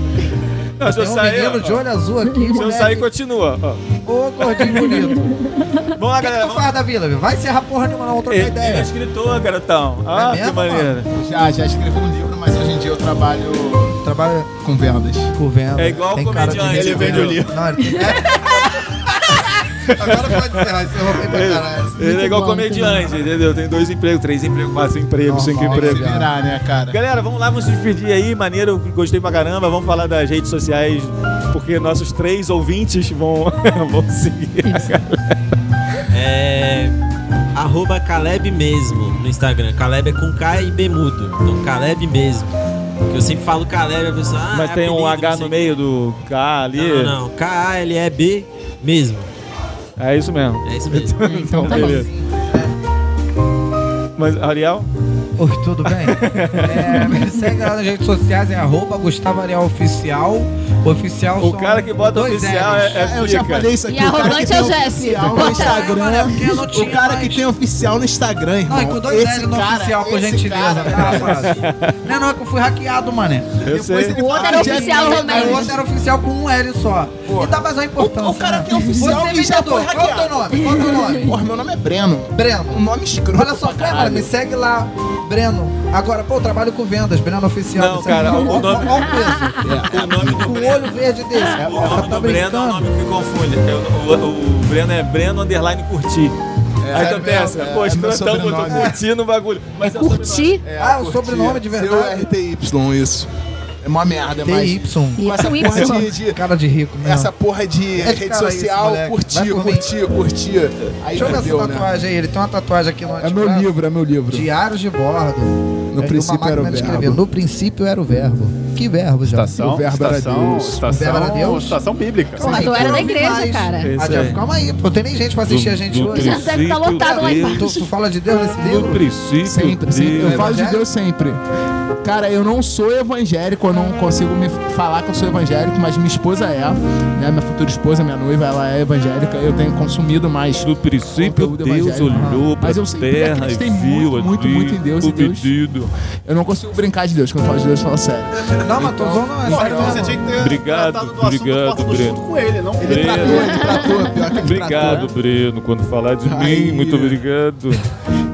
Não, se eu um sair, menino de olho azul aqui, se eu sair, continua. Ó. Ô, gordinho bonito. Vamos lá, O que, que galera. tu faz da vila, viu? Vai encerrar porra nenhuma, não, vou trocar Ele, ele é ideia. escritor, garotão. Ah, mesmo, que maneiro. Já, já escrevi um livro, mas hoje em dia eu trabalho Trabalha com vendas. com venda. É igual Tem o comediante, ele vende o livro. Não, ele... Agora pode encerrar, encerrou bem pra caralho. Ele é igual bom, comediante, entendeu? Tem dois empregos, três empregos, quatro empregos, cinco empregos. Virar, né, cara? Galera, vamos lá, vamos se despedir aí. Maneiro, gostei pra caramba. Vamos falar das redes sociais, porque nossos três ouvintes vão, vão seguir. É. Arroba Caleb mesmo no Instagram. Caleb é com K e B mudo. Então Caleb mesmo. Que eu sempre falo Caleb, a pessoa. Ah, Mas é tem um apelido, H não sei no meio do K ali. Não, não, não. K-A-L-E-B mesmo. É isso mesmo. É isso mesmo. Então tá bom. beleza. Mas, Ariel? Oi, tudo bem? É, me segue lá nas redes sociais, é arroba Gustavo Ariel Oficial. Oficial O cara que bota oficial L's. é, é eu já falei isso aqui. E arrogante que é o oficial no Instagram. É porque o cara mais. que tem oficial no Instagram, irmão. Não, e com dois Esse L no cara, oficial, por gentileza. cara- rapaz? Não é não, é que eu fui hackeado, mané. Eu sei. ele O outro era oficial também. o outro era oficial com um L só. E dá mais uma importância. O- o cara né? tem oficial Você é e já foi Qual é o teu hackeado. nome? Qual é o teu nome? Porra, meu nome é Breno. Breno. Um nome escroto. Olha só, cara, me segue lá, Breno. Agora, pô, eu trabalho com vendas, Breno Oficial. Não, cara, lá. o Ó, nome- o. O nome do o Breno. olho verde desse. O Porra, nome tá do Breno é um brincando. nome que confunde. É O, o- o Breno é Breno Underline Curtir. Aí é tu pensa, pô, é escrotão botou sobrenome. curtir no bagulho. Mas é o Curti. Ah, o sobrenome de verdade. C-U-R-T-Y, isso. É uma merda, mas... TY. E essa porra Y. de, de- Cara de rico, né? Essa porra de É de rede cara isso, social. Vai curtir, curtir, curtir. Aí Deixa eu ver essa né? tatuagem aí. Ele tem uma tatuagem aqui no É meu livro, é meu livro. Diários de bordo. No É princípio era o verbo. escrever. No princípio era o verbo. que verbo já. Estação, O verbo era estação, Deus. estação, O verbo era Deus? estação bíblica. Aí, tu era da igreja, mais. cara. É Ah, calma aí, pô. Não tem nem gente pra assistir a gente No hoje. Já deve estar princípio, lotado lá embaixo. Tu, tu fala de Deus nesse No livro? princípio, Sempre, sempre. Eu falo de Deus sempre. Cara, eu não sou evangélico, eu não consigo me falar que eu sou evangélico, mas minha esposa é, né? Minha futura esposa, minha noiva, ela é evangélica. Eu tenho consumido mais. No princípio, Deus olhou Mas para eu a sempre terra e acreditei viu muito, muito, muito em Deus o e Deus- pedido. Eu não consigo brincar de Deus. Quando eu falo de Deus, eu falo sério. Não, mas tô zoando, não. É sério então você tinha que ter Obrigado, do assunto obrigado, do Breno. junto com ele, não com Ele tratou, ele tratou. Pior que ele Obrigado, tratou. Breno, quando falar de Aí. mim. Muito obrigado.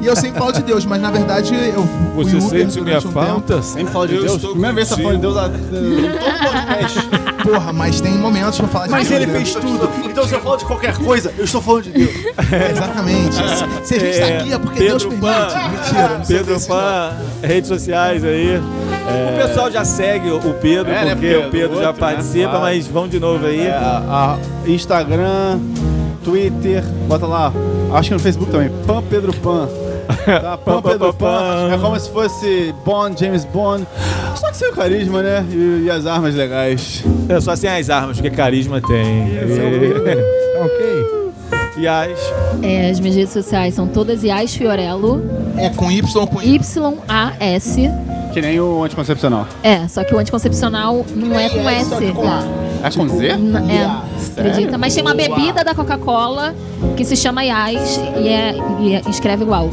E eu sempre falo de Deus, mas na verdade eu fui Você Uber sente minha um tempo. falta? Sempre fala de Eu Deus. Primeira vez que você fala de Deus ah, em todo podcast. Porra, mas tem momentos pra falar de Mas Deus. ele fez tudo. Então se eu falo de qualquer coisa, eu estou falando de Deus. Exatamente. Se- Se a gente tá aqui é porque Deus Pedro permite. Pan, Mentira. Pedro Pan, redes sociais aí. O pessoal já segue o Pedro, É, né, porque Pedro? o Pedro já Outro, né? participa, Claro. mas vamos de novo aí. É, a- a Instagram, Twitter, bota lá. Acho que no Facebook também. Pan Pedro Pan. Tá, Pedro pan, Pan. pan. É como se fosse Bond, James Bond. Só que sem o carisma, né? E, e as armas legais. É só sem as armas, porque carisma tem. Ok. E as. É, as minhas redes sociais são todas Ias Fiorello, É com Y ou com Y? Y-A-S. Que nem o anticoncepcional. É, só que o anticoncepcional não é com S. A. É com Z? N- É, acredita? Mas tem uma bebida da Coca-Cola que se chama Ias e, é, e é- escreve igual.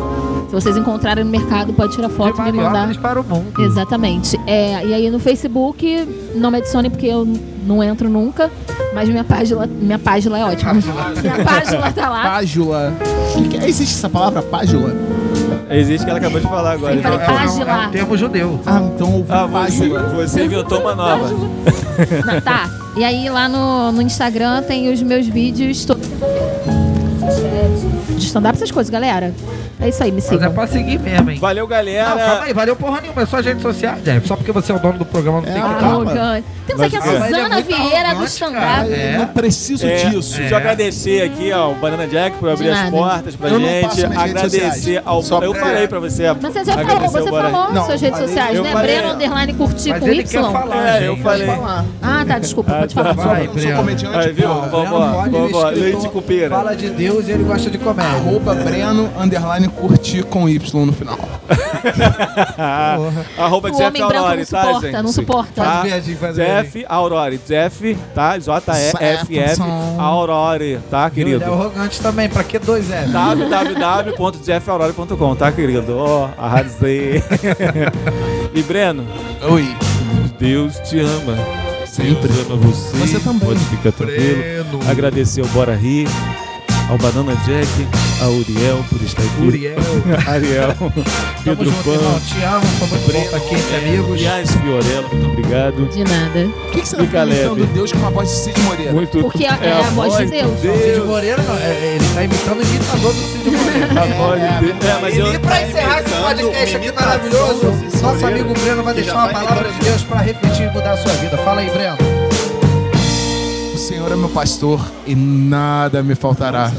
Se vocês encontrarem no mercado, pode tirar foto e me mandar. Para o mundo. Exatamente. É, e aí no Facebook, não me adicione porque eu não entro nunca, mas minha página, minha página é ótima. Minha página tá lá. Págula. Que que é? Existe essa palavra, págula? Existe que ela acabou de falar agora. Então. página. É um termo judeu. Ah, então Ah, você, você inventou uma nova. Não, tá. E aí lá no, no Instagram tem os meus vídeos todos. De stand-up, essas coisas, galera. É isso aí, me Mas é sigam. pra seguir mesmo, hein? Valeu, Não, calma galera. aí, valeu porra nenhuma, é só as redes sociais, Jeff. Só porque você é o dono do programa, não tem que Ah. Arrogante. Temos aqui a Mas é Suzana muito Vieira do cara. Eu É. não preciso É, disso. Deixa eu agradecer aqui ao Banana Jack por abrir as portas pra Eu gente. Agradecer ao. Só eu falei pra você. Mas você já falou, você falou Não, nas suas redes sociais, eu né? falei- Breno Underline curtir Mas com Y. É, eu falei. Ah, tá, desculpa, pode falar. Sou comediante, Aí, viu? ele é vovó, escritor, leite com pera. Fala de Deus e ele gosta de comédia. Arroba Breno, underline, curtir com Y no final. Arroba O Jeff homem branco Aurori, não tá, suporta, gente? não suporta. Tá? Faz verdinho, faz Jeff Aurori. Jeff, tá? J-E-F-F. Aurori, tá, Ele querido? é arrogante também, pra que dois é? www.jeffaurori.com, tá, querido? Ó, arrasei. e Breno, Oi. Deus te ama. Sempre. Deus ama você. Você também. Pode ficar tranquilo. Agradecer ao Bora Rir, ao Banana Jack, ao Uriel por estar aqui. Uriel. Ariel, Pedro junto, irmão. Pan, Te amo, foi muito bom aqui entre amigos. Yas Fiorello, muito obrigado. De nada. Por que, que você E tá Caleb? imitando Deus com uma voz de Cid Moreira? Muito Porque é, a voz de Deus. Cid Moreira, não, é- ele tá imitando o imitador do Cid Moreira. A voz de Deus. É, mas eu. E pra encerrar esse podcast aqui maravilhoso, nosso amigo Breno vai deixar uma palavra de Deus pra refletir e mudar a sua vida. Fala aí, Breno. Senhor é meu pastor e nada me faltará.